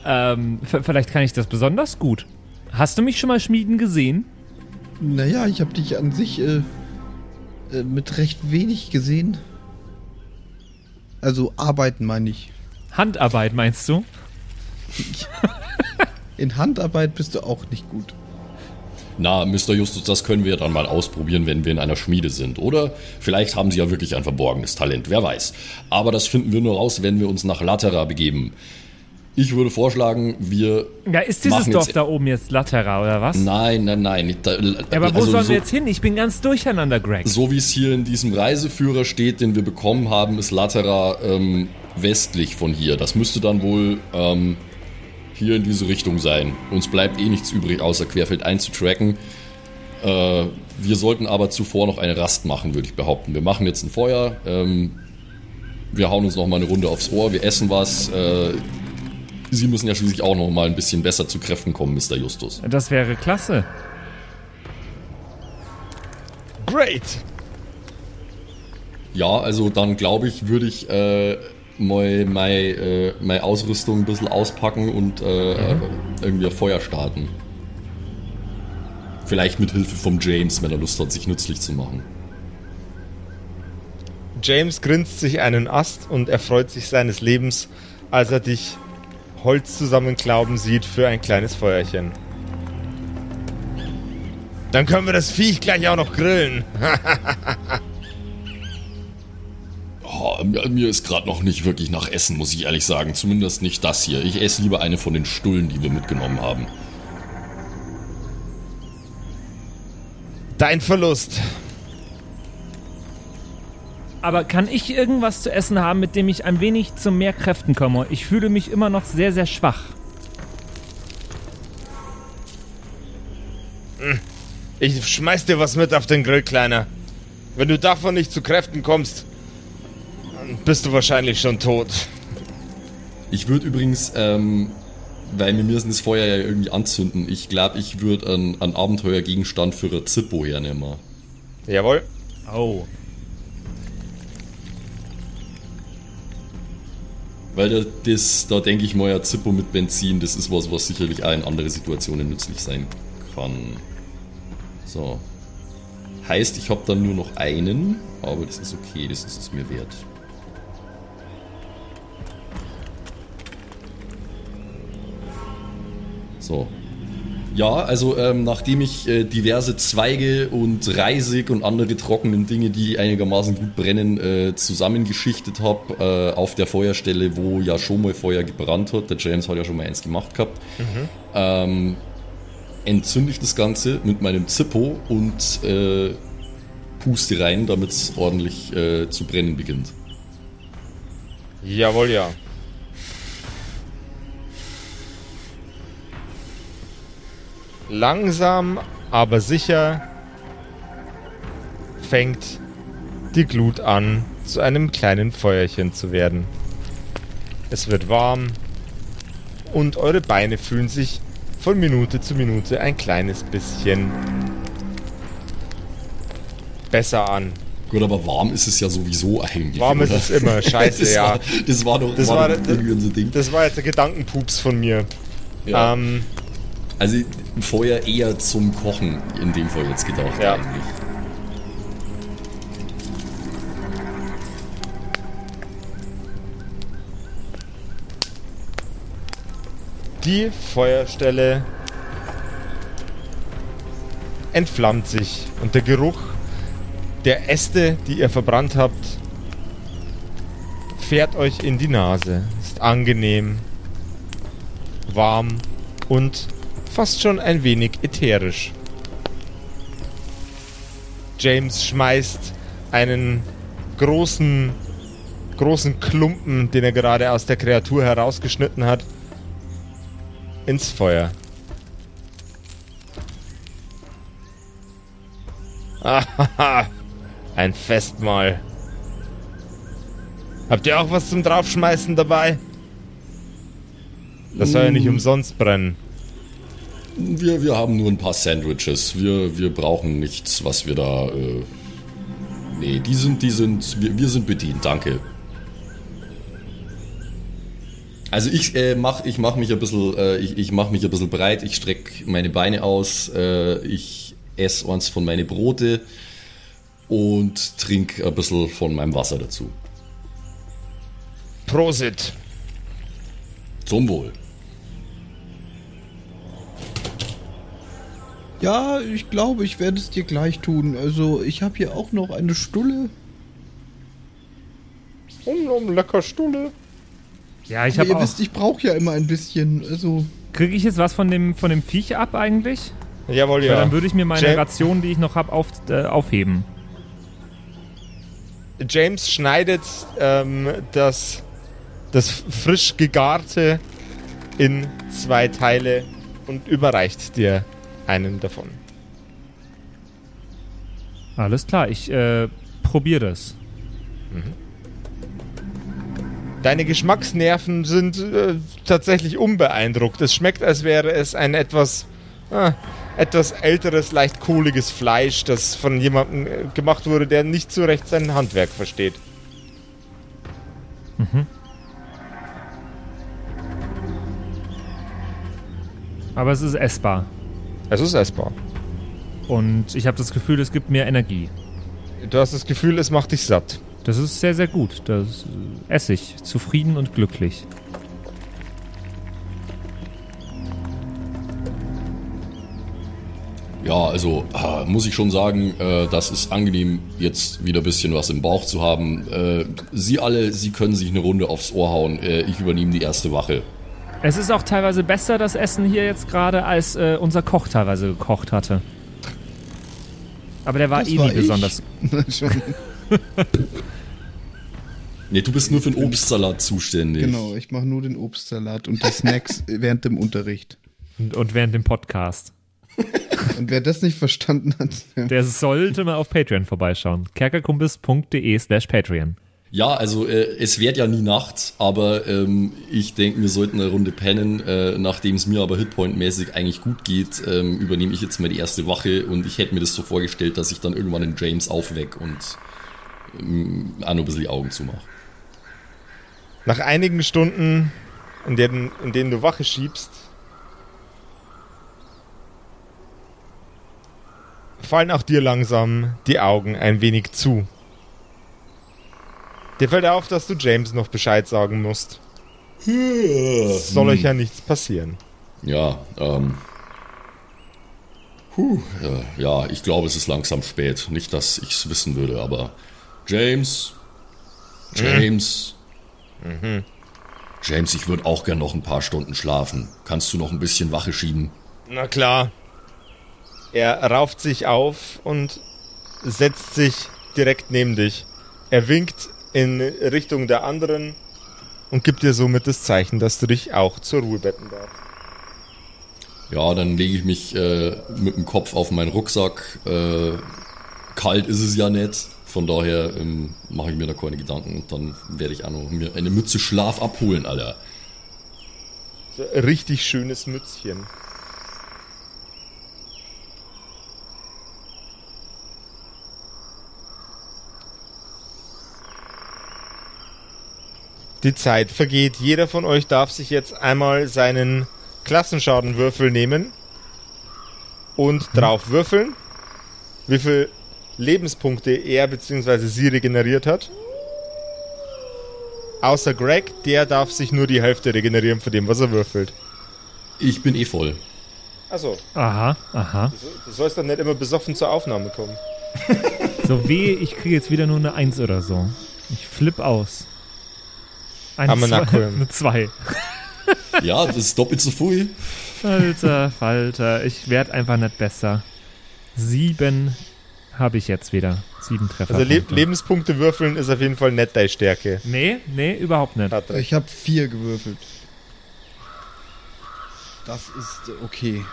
[SPEAKER 4] Ähm, vielleicht kann ich das besonders gut. Hast du mich schon mal schmieden gesehen?
[SPEAKER 3] Naja, ich habe dich an sich äh, äh, mit recht wenig gesehen. Also arbeiten meine ich.
[SPEAKER 4] Handarbeit meinst du?
[SPEAKER 3] In Handarbeit bist du auch nicht gut.
[SPEAKER 5] Na, Mr. Justus, das können wir dann mal ausprobieren, wenn wir in einer Schmiede sind. Oder vielleicht haben Sie ja wirklich ein verborgenes Talent, wer weiß. Aber das finden wir nur raus, wenn wir uns nach Latera begeben. Ich würde vorschlagen, wir.
[SPEAKER 4] Ja, ist dieses Dorf da oben jetzt Latera oder was?
[SPEAKER 5] Nein, nein, nein. Da,
[SPEAKER 4] Ja, aber wo
[SPEAKER 5] also
[SPEAKER 4] sollen
[SPEAKER 5] so,
[SPEAKER 4] wir jetzt hin? Ich bin ganz durcheinander, Greg.
[SPEAKER 5] So wie es hier in diesem Reiseführer steht, den wir bekommen haben, ist Latera ähm, westlich von hier. Das müsste dann wohl ähm, hier in diese Richtung sein. Uns bleibt eh nichts übrig, außer querfeld einzutracken. Äh, wir sollten aber zuvor noch eine Rast machen, würde ich behaupten. Wir machen jetzt ein Feuer. Ähm, wir hauen uns noch mal eine Runde aufs Ohr. Wir essen was. Äh, Sie müssen ja schließlich auch noch mal ein bisschen besser zu Kräften kommen, Mr. Justus.
[SPEAKER 4] Das wäre klasse.
[SPEAKER 1] Great!
[SPEAKER 5] Ja, also dann glaube ich, würde ich äh, meine meine, äh, meine Ausrüstung ein bisschen auspacken und äh, irgendwie ein Feuer starten. Vielleicht mit Hilfe vom James, wenn er Lust hat, sich nützlich zu machen.
[SPEAKER 1] James grinst sich einen Ast und erfreut sich seines Lebens, als er dich Holz zusammenklauben sieht für ein kleines Feuerchen. Dann können wir das Viech gleich auch noch grillen.
[SPEAKER 5] Oh, mir, mir ist gerade noch nicht wirklich nach Essen, muss ich ehrlich sagen. Zumindest nicht das hier. Ich esse lieber eine von den Stullen, die wir mitgenommen haben.
[SPEAKER 1] Dein Verlust.
[SPEAKER 4] Aber kann ich irgendwas zu essen haben, mit dem ich ein wenig zu mehr Kräften komme? Ich fühle mich immer noch sehr, sehr schwach.
[SPEAKER 1] Ich schmeiß dir was mit auf den Grill, Kleiner. Wenn du davon nicht zu Kräften kommst, dann bist du wahrscheinlich schon tot.
[SPEAKER 5] Ich würde übrigens, ähm, weil wir müssen das Feuer ja irgendwie anzünden, ich glaube, ich würde einen, einen Abenteuergegenstand für ein Zippo hernehmen.
[SPEAKER 1] Jawohl.
[SPEAKER 4] Oh.
[SPEAKER 5] Weil da, das, da denke ich mal, ja, Zippo mit Benzin, das ist was, was sicherlich auch in andere Situationen nützlich sein kann. So. Heißt, ich habe dann nur noch einen, aber das ist okay, das ist es mir wert. So. Ja, also ähm, nachdem ich äh, diverse Zweige und Reisig und andere trockenen Dinge, die einigermaßen gut brennen, äh, zusammengeschichtet habe äh, auf der Feuerstelle, wo ja schon mal Feuer gebrannt hat, der James hat ja schon mal eins gemacht gehabt, ähm, entzünde ich das Ganze mit meinem Zippo und äh, puste rein, damit es ordentlich äh, zu brennen beginnt.
[SPEAKER 1] Jawohl, ja. Langsam, aber sicher fängt die Glut an, zu einem kleinen Feuerchen zu werden. Es wird warm und eure Beine fühlen sich von Minute zu Minute ein kleines bisschen besser an.
[SPEAKER 5] Gut, aber warm ist es ja sowieso eigentlich.
[SPEAKER 1] Warm ist es immer, scheiße,
[SPEAKER 5] das
[SPEAKER 1] ja.
[SPEAKER 5] War, das war doch,
[SPEAKER 1] Das
[SPEAKER 5] war
[SPEAKER 1] war,
[SPEAKER 5] doch irgendwie unser Ding.
[SPEAKER 1] das war jetzt der Gedankenpups von mir.
[SPEAKER 5] Ja.
[SPEAKER 1] Ähm,
[SPEAKER 5] Also Feuer eher zum Kochen in dem Fall jetzt gedacht
[SPEAKER 1] Ja.
[SPEAKER 5] eigentlich.
[SPEAKER 1] Die Feuerstelle entflammt sich und der Geruch der Äste, die ihr verbrannt habt, fährt euch in die Nase. Ist angenehm, warm und fast schon ein wenig ätherisch. James schmeißt einen großen, großen Klumpen, den er gerade aus der Kreatur herausgeschnitten hat, ins Feuer. Ahaha, ein Festmahl. Habt ihr auch was zum Draufschmeißen dabei? Das soll ja nicht umsonst brennen.
[SPEAKER 5] Wir, wir haben nur ein paar Sandwiches. Wir, wir brauchen nichts, was wir da. Äh, nee, die sind, die sind. Wir, wir sind bedient, danke. Also ich äh, mach, ich mach mich ein bisschen, äh, ich, ich mach mich ein bisschen breit. Ich strecke meine Beine aus. Äh, ich esse eins von meine Brote und trinke ein bisschen von meinem Wasser dazu.
[SPEAKER 1] Prosit.
[SPEAKER 5] Zum Wohl.
[SPEAKER 3] Ja, ich glaube, ich werde es dir gleich tun. Also, ich habe hier auch noch eine Stulle.
[SPEAKER 1] Um, um lecker Stulle.
[SPEAKER 4] Ja, ich habe
[SPEAKER 3] ihr
[SPEAKER 4] auch.
[SPEAKER 3] wisst, ich brauche ja immer ein bisschen, also
[SPEAKER 4] Kriege ich jetzt was von dem, von dem Viech ab eigentlich?
[SPEAKER 1] Jawohl,
[SPEAKER 4] Weil
[SPEAKER 1] ja.
[SPEAKER 4] dann würde ich mir meine
[SPEAKER 1] Jam-
[SPEAKER 4] Ration, die ich noch habe, auf, äh, aufheben.
[SPEAKER 1] James schneidet ähm, das, das frisch gegarte in zwei Teile und überreicht dir einen davon.
[SPEAKER 4] Alles klar, ich äh, probiere das.
[SPEAKER 1] Deine Geschmacksnerven sind äh, tatsächlich unbeeindruckt. Es schmeckt, als wäre es ein etwas, äh, etwas älteres, leicht kohliges Fleisch, das von jemandem äh, gemacht wurde, der nicht so recht sein Handwerk versteht.
[SPEAKER 4] Aber es ist essbar.
[SPEAKER 1] Es ist essbar.
[SPEAKER 4] Und ich habe das Gefühl, es gibt mir Energie.
[SPEAKER 1] Du hast das Gefühl, es macht dich satt.
[SPEAKER 4] Das ist sehr, sehr gut. Das äh, esse ich. Zufrieden und glücklich.
[SPEAKER 5] Ja, also äh, muss ich schon sagen, äh, das ist angenehm, jetzt wieder ein bisschen was im Bauch zu haben. Äh, Sie alle, Sie können sich eine Runde aufs Ohr hauen. Ich übernehme die erste Wache.
[SPEAKER 4] Es ist auch teilweise besser, das Essen hier jetzt gerade, als äh, unser Koch teilweise gekocht hatte. Aber der war
[SPEAKER 3] Das
[SPEAKER 4] eh
[SPEAKER 3] war
[SPEAKER 4] nie
[SPEAKER 3] ich.
[SPEAKER 4] besonders.
[SPEAKER 3] schon,
[SPEAKER 5] Nee, du bist nur für den Obstsalat zuständig.
[SPEAKER 3] genau, ich mache nur den Obstsalat und die Snacks während dem Unterricht.
[SPEAKER 4] Und, und während dem Podcast.
[SPEAKER 3] Und wer das nicht verstanden hat,
[SPEAKER 4] Der sollte mal auf Patreon vorbeischauen. kerkerkumpis.de slash Patreon.
[SPEAKER 5] Ja, also äh, es wird ja nie Nacht, aber ähm, ich denke, wir sollten eine Runde pennen. Äh, Nachdem es mir aber Hitpoint-mäßig eigentlich gut geht, ähm, übernehme ich jetzt mal die erste Wache und ich hätte mir das so vorgestellt, dass ich dann irgendwann den James aufweck und ähm, auch noch ein bisschen die Augen zumache.
[SPEAKER 1] Nach einigen Stunden, in denen, in denen du Wache schiebst, fallen auch dir langsam die Augen ein wenig zu. Dir fällt auf, dass du James noch Bescheid sagen musst. Es soll euch ja nichts passieren.
[SPEAKER 5] Ja, ähm. Puh, äh, ja, ich glaube, es ist langsam spät. Nicht, dass ich es wissen würde, aber James. James. James, ich würde auch gern noch ein paar Stunden schlafen. Kannst du noch ein bisschen Wache schieben?
[SPEAKER 1] Na klar. Er rauft sich auf und setzt sich direkt neben dich. Er winkt in Richtung der anderen und gibt dir somit das Zeichen, dass du dich auch zur Ruhe betten darfst.
[SPEAKER 5] Ja, dann lege ich mich äh, mit dem Kopf auf meinen Rucksack. Äh, kalt ist es ja nicht. Von daher ähm, mache ich mir da keine Gedanken und dann werde ich auch noch mir eine Mütze Schlaf abholen, Alter.
[SPEAKER 1] Richtig schönes Mützchen. Die Zeit vergeht. Jeder von euch darf sich jetzt einmal seinen Klassenschadenwürfel nehmen und drauf würfeln, wie viel Lebenspunkte er bzw. sie regeneriert hat. Außer Greg, der darf sich nur die Hälfte regenerieren von dem, was er würfelt.
[SPEAKER 5] Ich bin eh voll.
[SPEAKER 1] Achso,
[SPEAKER 4] Aha, aha.
[SPEAKER 1] du sollst dann nicht immer besoffen zur Aufnahme kommen.
[SPEAKER 4] So weh, ich kriege jetzt wieder nur eine Eins oder so. Ich flipp aus. Eine
[SPEAKER 1] Haben wir
[SPEAKER 4] zwei,
[SPEAKER 1] nachholen.
[SPEAKER 4] eine zwei.
[SPEAKER 5] Ja, das ist doppelt so viel.
[SPEAKER 4] Alter Falter, ich werd einfach nicht besser. Sieben habe ich jetzt wieder. Sieben Treffer.
[SPEAKER 1] Also Le Lebenspunkte würfeln ist auf jeden Fall nicht deine Stärke.
[SPEAKER 4] Nee, nee, überhaupt nicht.
[SPEAKER 3] Ich habe vier gewürfelt. Das ist okay.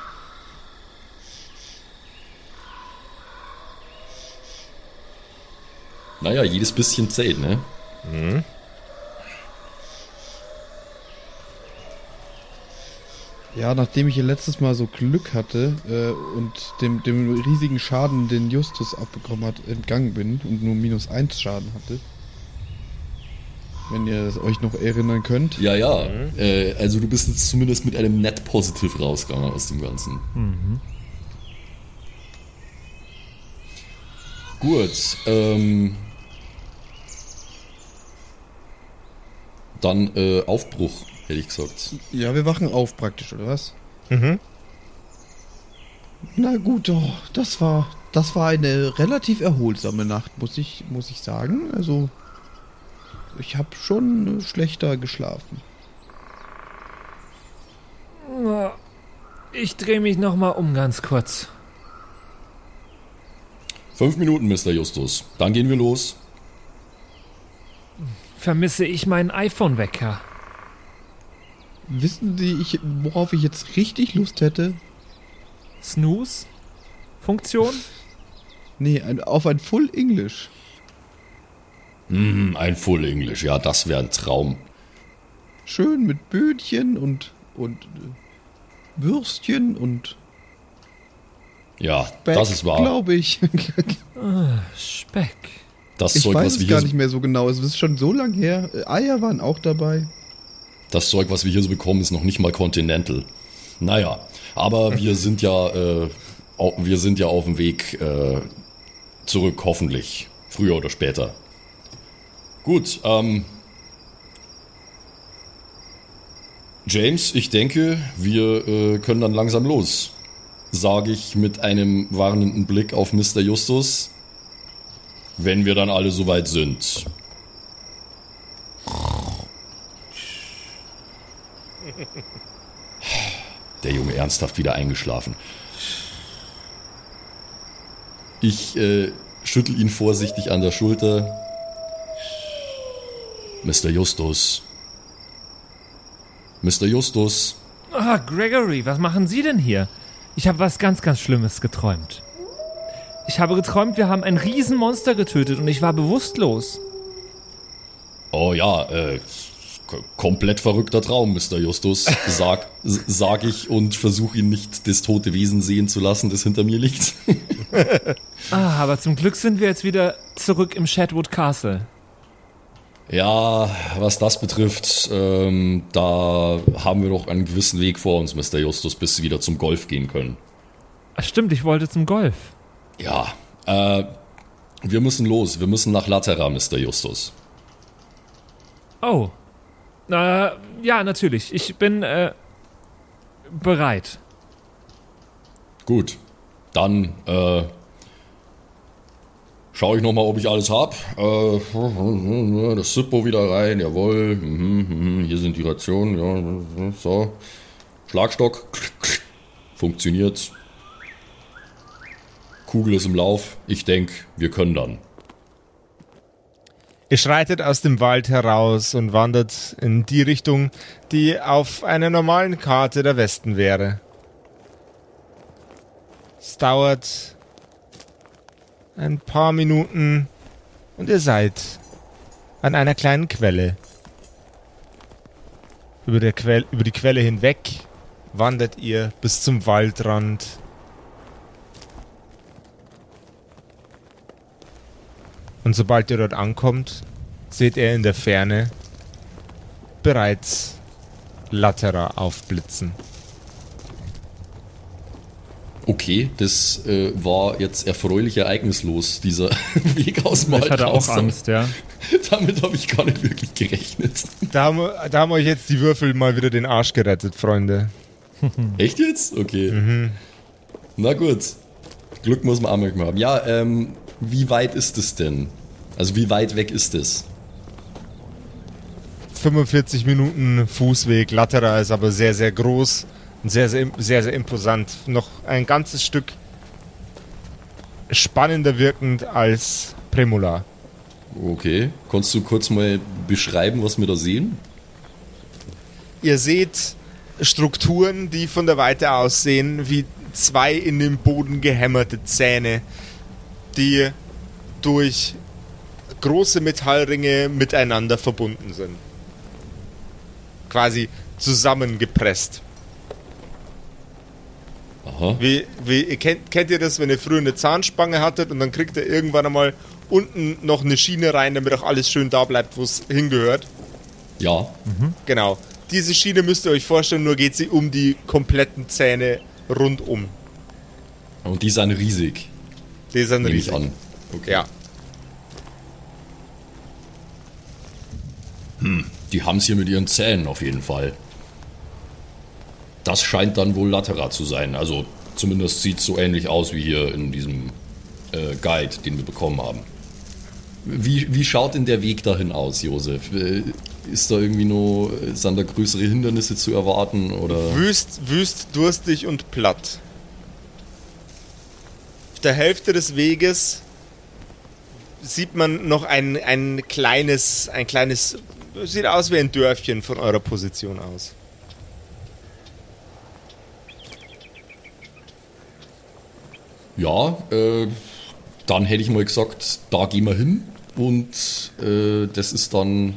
[SPEAKER 5] Naja, jedes bisschen zählt, ne?
[SPEAKER 3] Ja, nachdem ich hier letztes Mal so Glück hatte äh, und dem, dem riesigen Schaden, den Justus abbekommen hat, entgangen bin und nur minus eins Schaden hatte. Wenn ihr euch noch erinnern könnt.
[SPEAKER 5] Ja, ja. Äh, also du bist jetzt zumindest mit einem Net Positive rausgegangen aus dem Ganzen. Gut. Ähm, dann äh, Aufbruch, hätte ich gesagt.
[SPEAKER 3] Ja, wir wachen auf praktisch, oder was?
[SPEAKER 1] Mhm.
[SPEAKER 3] Na gut, oh, das war das war eine relativ erholsame Nacht, muss ich muss ich sagen. Also ich habe schon schlechter geschlafen.
[SPEAKER 4] Ich drehe mich noch mal um ganz kurz.
[SPEAKER 5] Fünf Minuten, Mr. Justus. Dann gehen wir los.
[SPEAKER 4] Vermisse ich meinen iPhone-Wecker?
[SPEAKER 3] Wissen Sie, ich, worauf ich jetzt richtig Lust hätte?
[SPEAKER 4] Snooze? Funktion?
[SPEAKER 3] Nee, ein, auf ein Full English.
[SPEAKER 5] Hm, ein Full English. Ja, das wäre ein Traum.
[SPEAKER 3] Schön mit Böhnchen und, und äh, Würstchen und
[SPEAKER 5] Ja,
[SPEAKER 3] Speck,
[SPEAKER 5] das ist wahr.
[SPEAKER 3] glaube ich.
[SPEAKER 4] Speck.
[SPEAKER 5] Das
[SPEAKER 3] ich
[SPEAKER 5] Zeug,
[SPEAKER 3] weiß
[SPEAKER 5] was
[SPEAKER 3] es
[SPEAKER 5] wir
[SPEAKER 3] gar nicht mehr so genau. Es ist schon so lang her. Äh, Eier waren auch dabei.
[SPEAKER 5] Das Zeug, was wir hier so bekommen, ist noch nicht mal Continental. Naja, aber wir sind ja, äh, wir sind ja auf dem Weg äh, zurück, hoffentlich. Früher oder später. Gut, ähm. James, ich denke, wir äh, können dann langsam los. Sage ich mit einem warnenden Blick auf Mr. Justus. Wenn wir dann alle soweit sind. Der Junge ernsthaft wieder eingeschlafen. Ich äh, schüttel ihn vorsichtig an der Schulter. Mr. Justus. Mr. Justus.
[SPEAKER 4] Ah, Gregory, was machen Sie denn hier? Ich habe was ganz, ganz Schlimmes geträumt. Ich habe geträumt, wir haben ein Riesenmonster getötet und ich war bewusstlos.
[SPEAKER 5] Oh ja, äh, komplett verrückter Traum, Mr. Justus, sag, sag ich und versuche ihn nicht das tote Wesen sehen zu lassen, das hinter mir liegt.
[SPEAKER 4] Ah, aber zum Glück sind wir jetzt wieder zurück im Shadwood Castle.
[SPEAKER 5] Ja, was das betrifft, ähm, da haben wir doch einen gewissen Weg vor uns, Mr. Justus, bis Sie wieder zum Golf gehen können.
[SPEAKER 4] Ach, stimmt, ich wollte zum Golf.
[SPEAKER 5] Ja, äh, wir müssen los. Wir müssen nach Latera, Mr. Justus.
[SPEAKER 4] Oh. Äh, ja, natürlich. Ich bin, äh, bereit.
[SPEAKER 5] Gut, dann, äh, schaue ich nochmal, ob ich alles hab. Äh, das Zippo wieder rein, jawohl. Mhm, mhm, hier sind die Rationen, ja, so. Schlagstock. Funktioniert. Kugel ist im Lauf. Ich denke, wir können dann.
[SPEAKER 1] Ihr schreitet aus dem Wald heraus und wandert in die Richtung, die auf einer normalen Karte der Westen wäre. Es dauert ein paar Minuten und ihr seid an einer kleinen Quelle. Über, Quell, über die Quelle hinweg wandert ihr bis zum Waldrand. Und sobald ihr dort ankommt, seht ihr in der Ferne bereits Latera aufblitzen.
[SPEAKER 5] Okay, das äh, war jetzt erfreulich ereignislos, dieser Weg aus dem
[SPEAKER 4] Ich hatte auch. Angst, ja.
[SPEAKER 5] Damit habe ich gar nicht wirklich gerechnet.
[SPEAKER 1] Da haben, wir- da haben euch jetzt die Würfel mal wieder den Arsch gerettet, Freunde.
[SPEAKER 5] Echt jetzt? Okay. Na gut. Glück muss man auch manchmal haben. Ja, ähm, wie weit ist es denn? Also wie weit weg ist es?
[SPEAKER 1] 45 Minuten Fußweg. Latera ist aber sehr, sehr groß und sehr, sehr, sehr, sehr imposant. Noch ein ganzes Stück spannender wirkend als Premula.
[SPEAKER 5] Okay. Kannst du kurz mal beschreiben, was wir da sehen?
[SPEAKER 1] Ihr seht Strukturen, die von der Weite aussehen wie zwei in den Boden gehämmerte Zähne, die durch große Metallringe miteinander verbunden sind. Quasi zusammengepresst.
[SPEAKER 5] Aha.
[SPEAKER 1] Wie, wie, kennt, kennt ihr das, wenn ihr früher eine Zahnspange hattet und dann kriegt ihr irgendwann einmal unten noch eine Schiene rein, damit auch alles schön da bleibt, wo es hingehört?
[SPEAKER 5] Ja.
[SPEAKER 1] Genau. Diese Schiene müsst ihr euch vorstellen, nur geht sie um die kompletten Zähne rundum.
[SPEAKER 5] Und die sind riesig,
[SPEAKER 1] Die sind
[SPEAKER 5] nehme ich an. Okay.
[SPEAKER 1] Ja.
[SPEAKER 5] Die haben es hier mit ihren Zähnen auf jeden Fall. Das scheint dann wohl Latera zu sein. Also zumindest sieht es so ähnlich aus wie hier in diesem äh, Guide, den wir bekommen haben. Wie, wie schaut denn der Weg dahin aus, Josef? Äh, ist da irgendwie noch, sind da größere Hindernisse zu erwarten oder?
[SPEAKER 1] Wüst, wüst, durstig und platt. Auf der Hälfte des Weges sieht man noch ein, ein kleines, ein kleines, sieht aus wie ein Dörfchen von eurer Position aus.
[SPEAKER 5] Ja, äh, dann hätte ich mal gesagt, da gehen wir hin und äh, das ist dann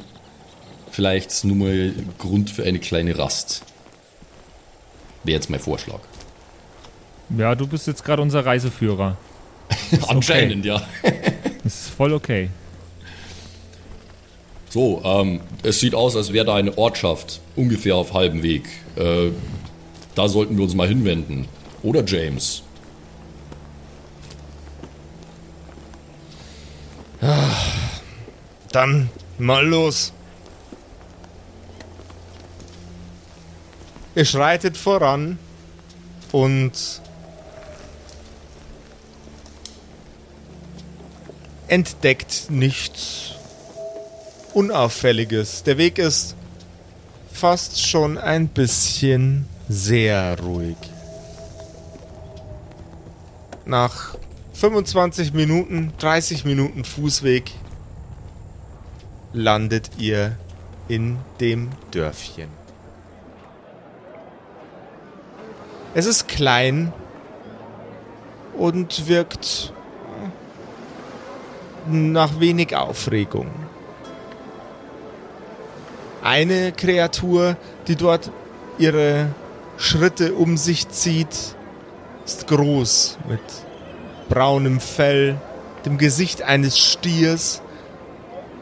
[SPEAKER 5] vielleicht nur mal Grund für eine kleine Rast. Wäre jetzt mein Vorschlag.
[SPEAKER 4] Ja, du bist jetzt gerade unser Reiseführer.
[SPEAKER 5] Anscheinend, ja.
[SPEAKER 4] Das ist voll okay.
[SPEAKER 5] So, ähm, es sieht aus, als wäre da eine Ortschaft, ungefähr auf halbem Weg. Äh, da sollten wir uns mal hinwenden. Oder James?
[SPEAKER 1] Dann mal los. Ihr schreitet voran und entdeckt nichts Unauffälliges. Der Weg ist fast schon ein bisschen sehr ruhig. Nach 25 Minuten, 30 Minuten Fußweg landet ihr in dem Dörfchen. Es ist klein und wirkt nach wenig Aufregung. Eine Kreatur, die dort ihre Schritte um sich zieht, ist groß mit braunem Fell, dem Gesicht eines Stiers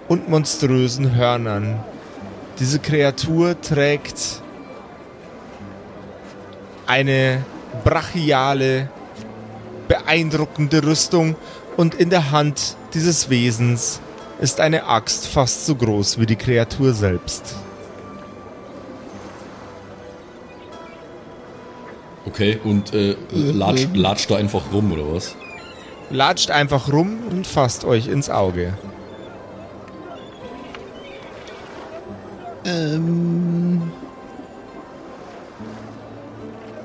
[SPEAKER 1] und monströsen Hörnern. Diese Kreatur trägt eine brachiale, beeindruckende Rüstung und in der Hand dieses Wesens ist eine Axt fast so groß wie die Kreatur selbst.
[SPEAKER 5] Okay, und äh, latscht, latscht da einfach rum, oder was?
[SPEAKER 1] Latscht einfach rum und fasst euch ins Auge.
[SPEAKER 3] Ähm.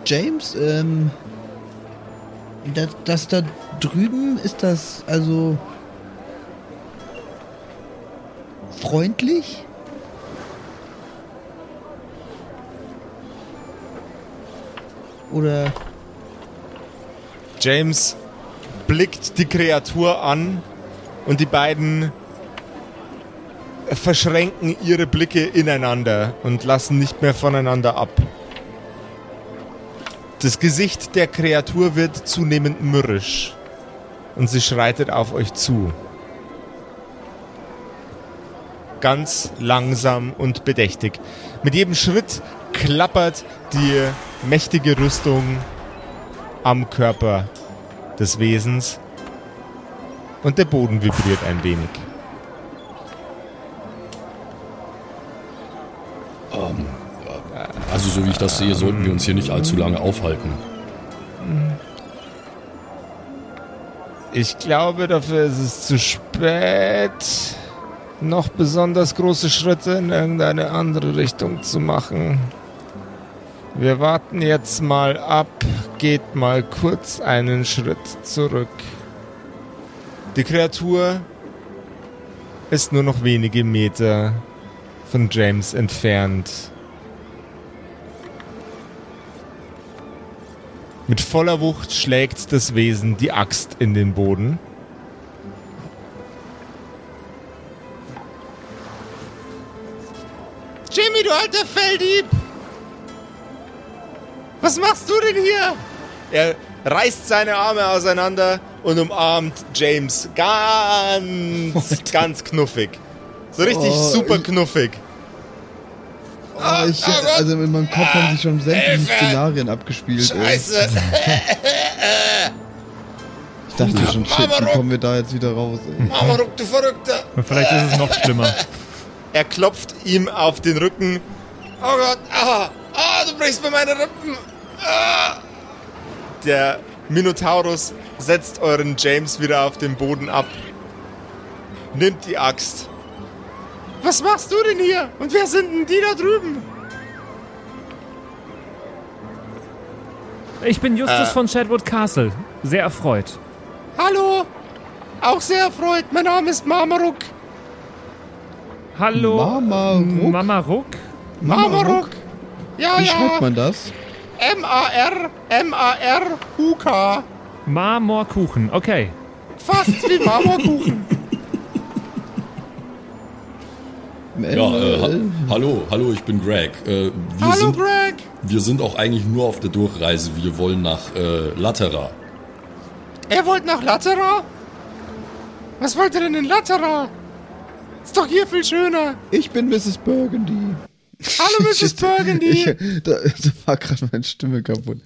[SPEAKER 3] James, ähm. Das, das da drüben ist das also. Freundlich? Oder.
[SPEAKER 1] James blickt die Kreatur an und die beiden verschränken ihre Blicke ineinander und lassen nicht mehr voneinander ab. Das Gesicht der Kreatur wird zunehmend mürrisch und sie schreitet auf euch zu. Ganz langsam und bedächtig. Mit jedem Schritt klappert die mächtige Rüstung am Körper des Wesens und der Boden vibriert ein wenig.
[SPEAKER 5] Also so wie ich das sehe, sollten wir uns hier nicht allzu lange aufhalten.
[SPEAKER 1] Ich glaube, dafür ist es zu spät, noch besonders große Schritte in irgendeine andere Richtung zu machen. Wir warten jetzt mal ab, geht mal kurz einen Schritt zurück. Die Kreatur ist nur noch wenige Meter von James entfernt. Mit voller Wucht schlägt das Wesen die Axt in den Boden. Alter Felddieb! Was machst du denn hier? Er reißt seine Arme auseinander und umarmt James ganz, ganz knuffig. So richtig
[SPEAKER 3] Oh,
[SPEAKER 1] super
[SPEAKER 3] ich-
[SPEAKER 1] knuffig.
[SPEAKER 3] Oh, ich, also in meinem Kopf haben sich schon sämtliche Szenarien abgespielt. ey.
[SPEAKER 1] Scheiße!
[SPEAKER 3] Ich dachte schon, shit, wie kommen wir da jetzt wieder raus? Ey?
[SPEAKER 1] Amaruk, du Verrückter!
[SPEAKER 4] Vielleicht ist es noch schlimmer.
[SPEAKER 1] Er klopft ihm auf den Rücken. Oh Gott, ah, ah, du brichst mir meine Rippen. Ah. Der Minotaurus setzt euren James wieder auf den Boden ab. Nimmt die Axt. Was machst du denn hier? Und wer sind denn die da drüben?
[SPEAKER 4] Ich bin Justus
[SPEAKER 1] Äh.
[SPEAKER 4] von Shadwood Castle. Sehr erfreut.
[SPEAKER 1] Hallo? Auch sehr erfreut. Mein Name ist Marmaruk.
[SPEAKER 4] Hallo.
[SPEAKER 3] Mama Ruck?
[SPEAKER 4] Mama Ruck?
[SPEAKER 1] Marmaruk. Ja,
[SPEAKER 3] Wie
[SPEAKER 1] ja.
[SPEAKER 3] schreibt man das?
[SPEAKER 1] M-A-R, M-A-R-U-K.
[SPEAKER 4] Marmorkuchen. Okay.
[SPEAKER 1] Fast wie Marmorkuchen.
[SPEAKER 5] Ja, äh, ha hallo, hallo, ich bin Greg. Äh, wir,
[SPEAKER 1] Hallo,
[SPEAKER 5] sind,
[SPEAKER 1] Greg.
[SPEAKER 5] wir sind auch eigentlich nur auf der Durchreise. Wir wollen nach äh, Latera.
[SPEAKER 1] Er wollte nach Latera? Was wollt ihr denn in Latera? Ist doch hier viel schöner.
[SPEAKER 3] Ich bin Mrs. Burgundy.
[SPEAKER 1] Hallo, Mrs. Burgundy.
[SPEAKER 3] Ich, da, da war gerade meine Stimme kaputt.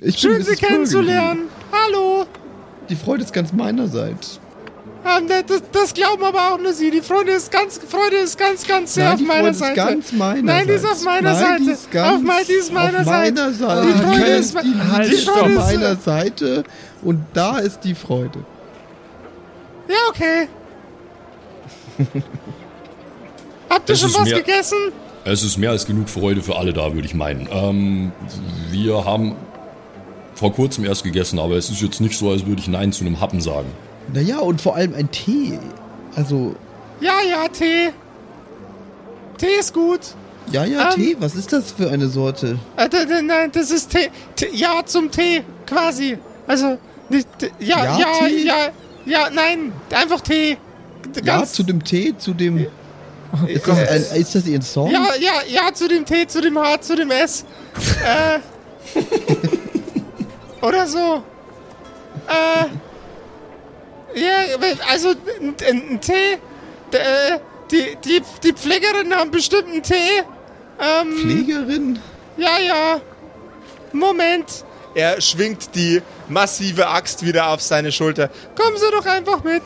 [SPEAKER 3] Ich
[SPEAKER 1] Schön, Sie kennenzulernen. Hallo.
[SPEAKER 3] Die Freude ist ganz meinerseits.
[SPEAKER 1] Ah, ne, das, das glauben aber auch nur Sie. Die Freude ist ganz, Freude ist ganz, ganz sehr
[SPEAKER 3] Nein,
[SPEAKER 1] auf
[SPEAKER 3] die
[SPEAKER 1] meiner
[SPEAKER 3] Freude ist
[SPEAKER 1] Seite.
[SPEAKER 3] ganz meinerseits.
[SPEAKER 1] Nein, die ist auf meiner
[SPEAKER 3] Nein,
[SPEAKER 1] Seite.
[SPEAKER 3] Die ist ganz
[SPEAKER 1] auf mein, die ist meiner
[SPEAKER 3] auf
[SPEAKER 1] Seite.
[SPEAKER 3] meiner Seite.
[SPEAKER 1] Die Freude ist,
[SPEAKER 3] ist die
[SPEAKER 4] Halt,
[SPEAKER 3] Liebe
[SPEAKER 1] stopp.
[SPEAKER 3] auf meiner Seite und da ist die Freude.
[SPEAKER 1] Ja, okay. Habt ihr schon was
[SPEAKER 5] mir-
[SPEAKER 1] gegessen?
[SPEAKER 5] Es ist mehr als genug Freude für alle da, würde ich meinen. Ähm, wir haben vor kurzem erst gegessen, aber es ist jetzt nicht so, als würde ich Nein zu einem Happen sagen.
[SPEAKER 3] Naja, und vor allem ein Tee. Also,
[SPEAKER 1] Ja, ja, Tee. Tee ist gut.
[SPEAKER 3] ja, ja,
[SPEAKER 1] Ähm.
[SPEAKER 3] Tee. Was ist das für eine Sorte?
[SPEAKER 1] Äh, nein, das ist Tee. Tee. Ja zum Tee, quasi. Also, nicht, ja,
[SPEAKER 3] Ja,
[SPEAKER 1] ja,
[SPEAKER 3] Tee?
[SPEAKER 1] ja, ja, nein, einfach Tee. D-
[SPEAKER 3] Ja,
[SPEAKER 1] Ganz,
[SPEAKER 3] zu dem Tee, zu dem. Ist das, ein, ist das Ihr Song?
[SPEAKER 1] ja, ja, ja, zu dem T, zu dem H, zu dem S. äh. Oder so. Äh. Ja, also, ein, ein ein Tee. d- äh, Die, die, die Pflegerinnen haben bestimmt einen Tee. Ähm,
[SPEAKER 3] Pflegerin?
[SPEAKER 1] Ja, ja. Moment. Er schwingt die massive Axt wieder auf seine Schulter. Kommen Sie doch einfach mit.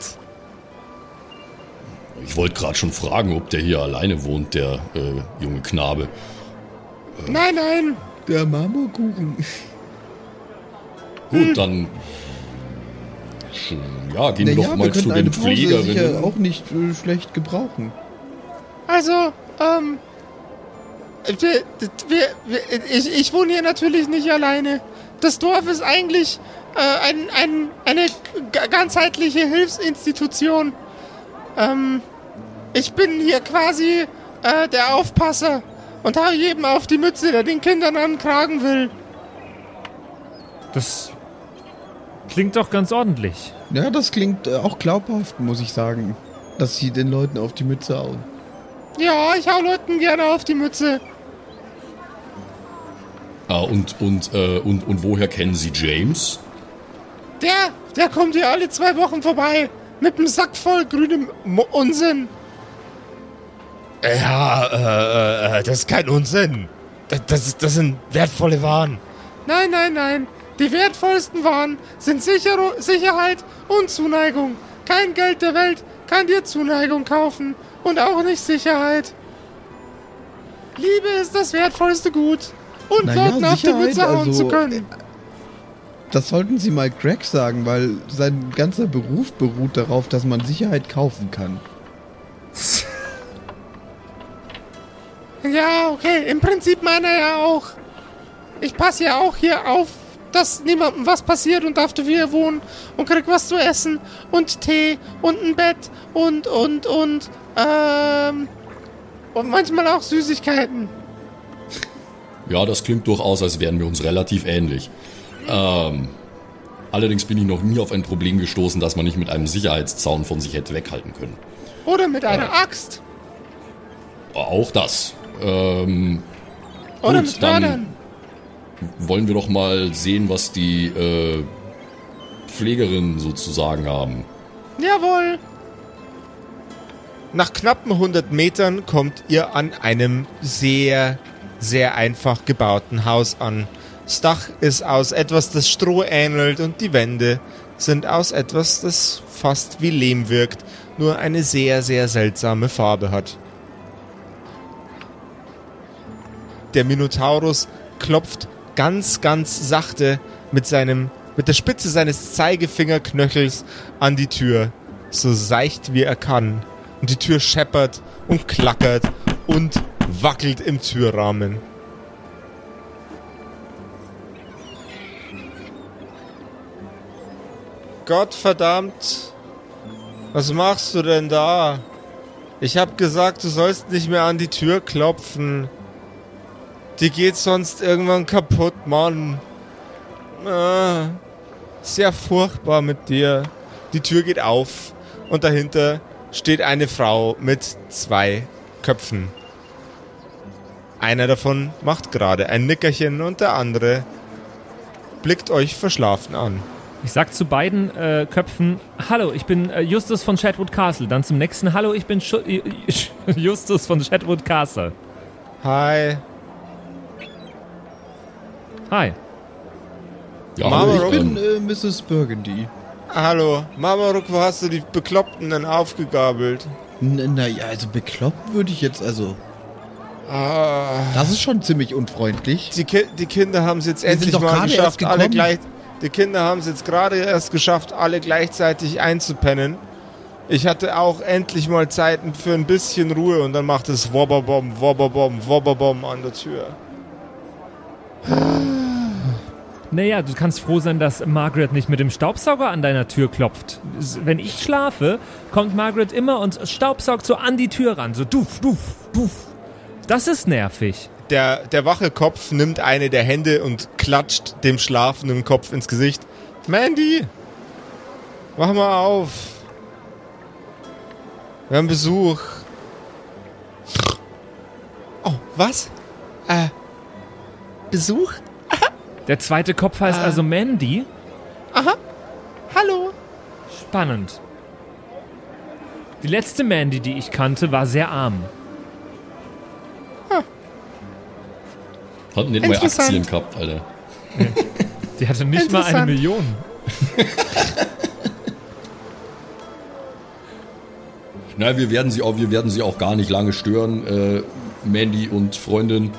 [SPEAKER 5] Ich wollte gerade schon fragen, ob der hier alleine wohnt, der äh, junge Knabe.
[SPEAKER 1] Nein, nein.
[SPEAKER 3] Der Marmorkuchen.
[SPEAKER 1] Hm.
[SPEAKER 5] Gut, dann. sch- Ja, gehen wir
[SPEAKER 3] Naja,
[SPEAKER 5] doch
[SPEAKER 3] wir
[SPEAKER 5] mal zu
[SPEAKER 3] können eine
[SPEAKER 5] den Pflegerinnen.
[SPEAKER 3] auch nicht äh, schlecht gebrauchen.
[SPEAKER 1] Also, ähm. Wir, wir, wir, ich, ich wohne hier natürlich nicht alleine. Das Dorf ist eigentlich äh, ein, ein, eine ganzheitliche Hilfsinstitution. Ähm, ich bin hier quasi äh, der Aufpasser und habe jedem auf die Mütze, der den Kindern ankragen will.
[SPEAKER 4] Das klingt doch ganz ordentlich.
[SPEAKER 3] Ja, das klingt äh, auch glaubhaft, muss ich sagen. Dass sie den Leuten auf die Mütze hauen.
[SPEAKER 1] Ja, ich hau Leuten gerne auf die Mütze.
[SPEAKER 5] Ah, und, und, äh, und, und woher kennen Sie James?
[SPEAKER 1] Der, der kommt hier alle zwei Wochen vorbei. Mit einem Sack voll grünem Unsinn. Ja, äh, äh, das ist kein Unsinn. Das, das, ist- das sind wertvolle Waren. Nein, nein, nein. Die wertvollsten Waren sind Sicher Sicherheit und Zuneigung. Kein Geld der Welt kann dir Zuneigung kaufen. Und auch nicht Sicherheit. Liebe ist das wertvollste Gut. Und
[SPEAKER 3] Naja,
[SPEAKER 1] Leuten auf die Mütze hauen
[SPEAKER 3] also,
[SPEAKER 1] zu können.
[SPEAKER 3] Das sollten Sie mal Greg sagen, weil sein ganzer Beruf beruht darauf, dass man Sicherheit kaufen kann.
[SPEAKER 1] Ja, okay. Im Prinzip meiner ja auch. Ich passe ja auch hier auf, dass niemandem was passiert und darf hier wohnen und krieg was zu essen und Tee und ein Bett und, und, und, ähm, und manchmal auch Süßigkeiten.
[SPEAKER 5] Ja, das klingt durchaus, als wären wir uns relativ ähnlich. Ähm, allerdings bin ich noch nie auf ein Problem gestoßen, das man nicht mit einem Sicherheitszaun von sich hätte weghalten können.
[SPEAKER 1] Oder mit einer Axt.
[SPEAKER 5] Auch das. Ähm, Gut, dann-
[SPEAKER 1] Hörnern.
[SPEAKER 5] wollen wir doch mal sehen, was die äh, Pflegerinnen sozusagen haben.
[SPEAKER 1] Jawohl. Nach knappen 100 Metern kommt ihr an einem sehr, sehr einfach gebauten Haus an. Das Dach ist aus etwas, das Stroh ähnelt und die Wände sind aus etwas, das fast wie Lehm wirkt, nur eine sehr, sehr seltsame Farbe hat. Der Minotaurus klopft ganz, ganz sachte mit seinem, mit der Spitze seines Zeigefingerknöchels an die Tür, so seicht wie er kann. Und die Tür scheppert und klackert und wackelt im Türrahmen. Gott verdammt. Was machst du denn da? Ich hab gesagt, du sollst nicht mehr an die Tür klopfen. Die geht sonst irgendwann kaputt, Mann. Ah, sehr furchtbar mit dir. Die Tür geht auf und dahinter steht eine Frau mit zwei Köpfen. Einer davon macht gerade ein Nickerchen und der andere blickt euch verschlafen an.
[SPEAKER 4] Ich sag zu beiden äh, Köpfen, hallo, ich bin äh, Justus von Chatwood Castle. Dann zum nächsten, hallo, ich bin Schu Justus von Chatwood Castle.
[SPEAKER 1] Hi.
[SPEAKER 4] Hi.
[SPEAKER 5] Ja,
[SPEAKER 1] Mama,
[SPEAKER 5] ich
[SPEAKER 3] Ich bin äh, Mrs. Burgundy.
[SPEAKER 1] Hallo. Mamaruk, wo hast du die Bekloppten denn aufgegabelt?
[SPEAKER 3] Naja, also bekloppt würde ich jetzt, also.
[SPEAKER 1] Ah,
[SPEAKER 3] Das ist schon ziemlich unfreundlich.
[SPEAKER 1] die, Ki die Kinder haben es jetzt
[SPEAKER 3] Wir
[SPEAKER 1] endlich
[SPEAKER 3] doch
[SPEAKER 1] mal
[SPEAKER 3] gerade
[SPEAKER 1] geschafft,
[SPEAKER 3] erst
[SPEAKER 1] alle gleich. Die Kinder haben es jetzt gerade erst geschafft, alle gleichzeitig einzupennen. Ich hatte auch endlich mal Zeit für ein bisschen Ruhe und dann macht es Wobberbom, Wobberbom, Wobberbom an der Tür.
[SPEAKER 4] Naja, du kannst froh sein, dass Margaret nicht mit dem Staubsauger an deiner Tür klopft. Wenn ich schlafe, kommt Margaret immer und staubsaugt so an die Tür ran. So duf, duf, duf. Das ist nervig.
[SPEAKER 1] Der, der wache Kopf nimmt eine der Hände und klatscht dem schlafenden Kopf ins Gesicht. Mandy, mach mal auf. Wir haben Besuch. Oh, was? Äh, Besuch?
[SPEAKER 4] Der zweite Kopf heißt also Mandy.
[SPEAKER 1] Hallo.
[SPEAKER 4] Spannend. Die letzte Mandy, die ich kannte, war sehr arm.
[SPEAKER 5] hat nicht mal. Aktien gehabt, Alter.
[SPEAKER 4] Die hatte nicht mal eine. Million.
[SPEAKER 5] Na, wir werden sie auch, wir werden sie auch gar nicht lange stören. Äh, Mandy und Freundin,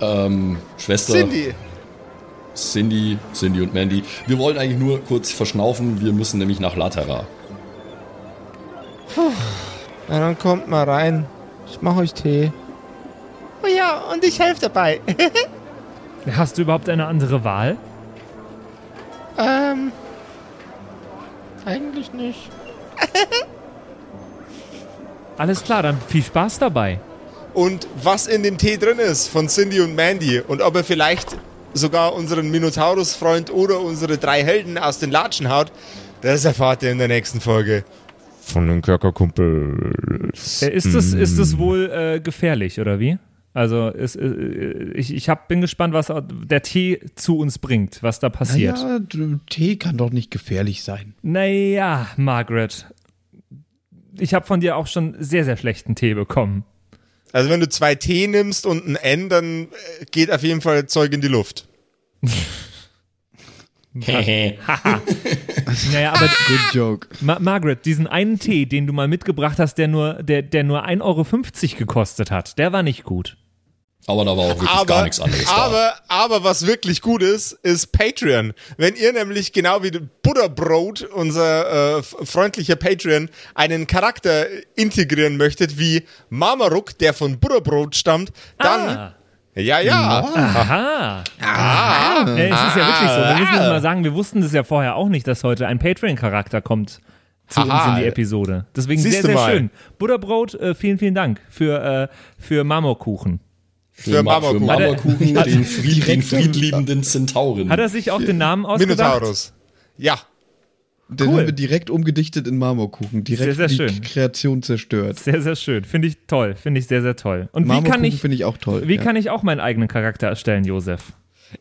[SPEAKER 5] ähm, Schwester.
[SPEAKER 1] Cindy.
[SPEAKER 5] Cindy, Cindy und Mandy. Wir wollen eigentlich nur kurz verschnaufen. Wir müssen nämlich nach Latera.
[SPEAKER 1] Na, dann kommt mal rein. Ich mach euch Tee. Oh ja, und ich helfe dabei.
[SPEAKER 4] Hast du überhaupt eine andere Wahl?
[SPEAKER 1] ähm. Eigentlich nicht.
[SPEAKER 4] Alles klar, dann viel Spaß dabei.
[SPEAKER 1] Und was in dem Tee drin ist von Cindy und Mandy und ob er vielleicht sogar unseren Minotaurus-Freund oder unsere drei Helden aus den Latschen haut, das erfahrt ihr in der nächsten Folge von den Körkerkumpels.
[SPEAKER 4] Äh, Ist es, ist es wohl äh, gefährlich, oder wie? Also ist, äh, ich, ich hab, bin gespannt, was der Tee zu uns bringt, was da passiert.
[SPEAKER 3] Naja, Tee kann doch nicht gefährlich sein.
[SPEAKER 4] Naja, Margaret. Ich habe von dir auch schon sehr, sehr schlechten Tee bekommen.
[SPEAKER 1] Also wenn du zwei T nimmst und ein N, dann äh, geht auf jeden Fall Zeug in die Luft.
[SPEAKER 4] Naja, aber
[SPEAKER 3] Good joke.
[SPEAKER 4] Ma Margaret, diesen einen Tee, den du mal mitgebracht hast, der nur, der, der nur 1,50 Euro gekostet hat, der war nicht gut.
[SPEAKER 5] Aber da war auch wirklich
[SPEAKER 1] aber,
[SPEAKER 5] gar nichts anderes da.
[SPEAKER 1] aber, aber was wirklich gut ist, ist Patreon. Wenn ihr nämlich genau wie Butterbrot, unser äh, freundlicher Patreon, einen Charakter integrieren möchtet wie Marmaruk, der von Butterbrot stammt, dann
[SPEAKER 4] Ah.
[SPEAKER 1] ja, ja.
[SPEAKER 4] Aha. Ah. Ja, es ist ja wirklich so. Wir müssen das mal sagen, wir wussten das ja vorher auch nicht, dass heute ein Patreon-Charakter kommt zu uns
[SPEAKER 1] Aha.
[SPEAKER 4] in die Episode. Deswegen
[SPEAKER 1] Siehst
[SPEAKER 4] sehr, sehr
[SPEAKER 1] mal.
[SPEAKER 4] schön. Butterbrot, äh, vielen, vielen Dank für, äh, für Marmorkuchen.
[SPEAKER 1] Für
[SPEAKER 5] Ma- für
[SPEAKER 1] Marmorkuchen.
[SPEAKER 5] Marmorkuchen, den, Fried, den friedliebenden Zentauren.
[SPEAKER 4] Hat er sich auch den Namen ausgedacht?
[SPEAKER 1] Minotaurus. Ja.
[SPEAKER 3] Den
[SPEAKER 4] Cool.
[SPEAKER 3] haben wir direkt umgedichtet in Marmorkuchen. Direkt
[SPEAKER 4] Sehr, sehr
[SPEAKER 3] die
[SPEAKER 4] schön.
[SPEAKER 3] Kreation zerstört.
[SPEAKER 4] Sehr, sehr schön. Finde ich toll. Finde ich sehr, sehr toll. Und wie kann
[SPEAKER 3] Marmorkuchen
[SPEAKER 4] ich,
[SPEAKER 3] finde ich auch toll.
[SPEAKER 4] wie
[SPEAKER 3] ja.
[SPEAKER 4] kann ich auch meinen eigenen Charakter erstellen, Josef?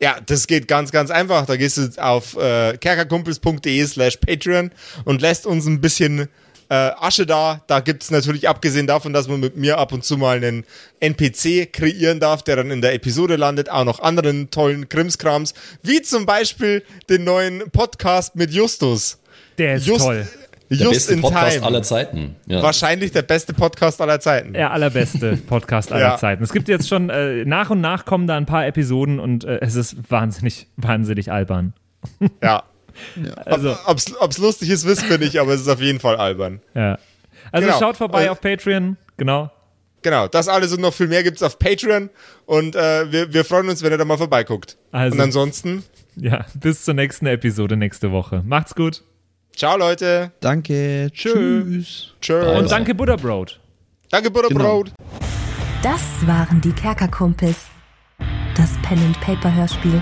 [SPEAKER 1] Ja, das geht ganz, ganz einfach. Da gehst du auf äh, kerkerkumpels.de slash Patreon und lässt uns ein bisschen äh, Asche da. Da gibt's natürlich, abgesehen davon, dass man mit mir ab und zu mal einen NPC kreieren darf, der dann in der Episode landet, auch noch anderen tollen Krimskrams, wie zum Beispiel den neuen Podcast mit Justus.
[SPEAKER 4] Der ist
[SPEAKER 1] Just,
[SPEAKER 4] toll.
[SPEAKER 5] der
[SPEAKER 1] Just
[SPEAKER 5] beste
[SPEAKER 1] in
[SPEAKER 5] Podcast
[SPEAKER 1] Time.
[SPEAKER 5] aller Zeiten. Ja.
[SPEAKER 1] Wahrscheinlich der beste Podcast aller Zeiten.
[SPEAKER 4] Der allerbeste Podcast aller
[SPEAKER 1] Ja.
[SPEAKER 4] Zeiten. Es gibt jetzt schon, äh, nach und nach kommen da ein paar Episoden und äh, es ist wahnsinnig, wahnsinnig albern.
[SPEAKER 1] Ja.
[SPEAKER 4] Also,
[SPEAKER 1] Ob's, ob's lustig ist, wissen wir nicht, aber es ist auf jeden Fall albern.
[SPEAKER 4] ja. Also
[SPEAKER 1] Genau.
[SPEAKER 4] schaut vorbei
[SPEAKER 1] Äh,
[SPEAKER 4] auf Patreon, genau.
[SPEAKER 1] Genau, das alles und noch viel mehr gibt's auf Patreon und äh, wir, wir freuen uns, wenn ihr da mal vorbeiguckt.
[SPEAKER 4] Also-
[SPEAKER 1] Und ansonsten,
[SPEAKER 4] Ja, bis zur nächsten Episode nächste Woche. Macht's gut.
[SPEAKER 1] ciao Leute.
[SPEAKER 3] Danke. Tschüss.
[SPEAKER 1] Tschö.
[SPEAKER 5] Bye,
[SPEAKER 4] Und danke Butterbrot.
[SPEAKER 1] Danke, Butterbrot.
[SPEAKER 2] Das waren die Kerkerkumpels. Das Pen and Paper Hörspiel.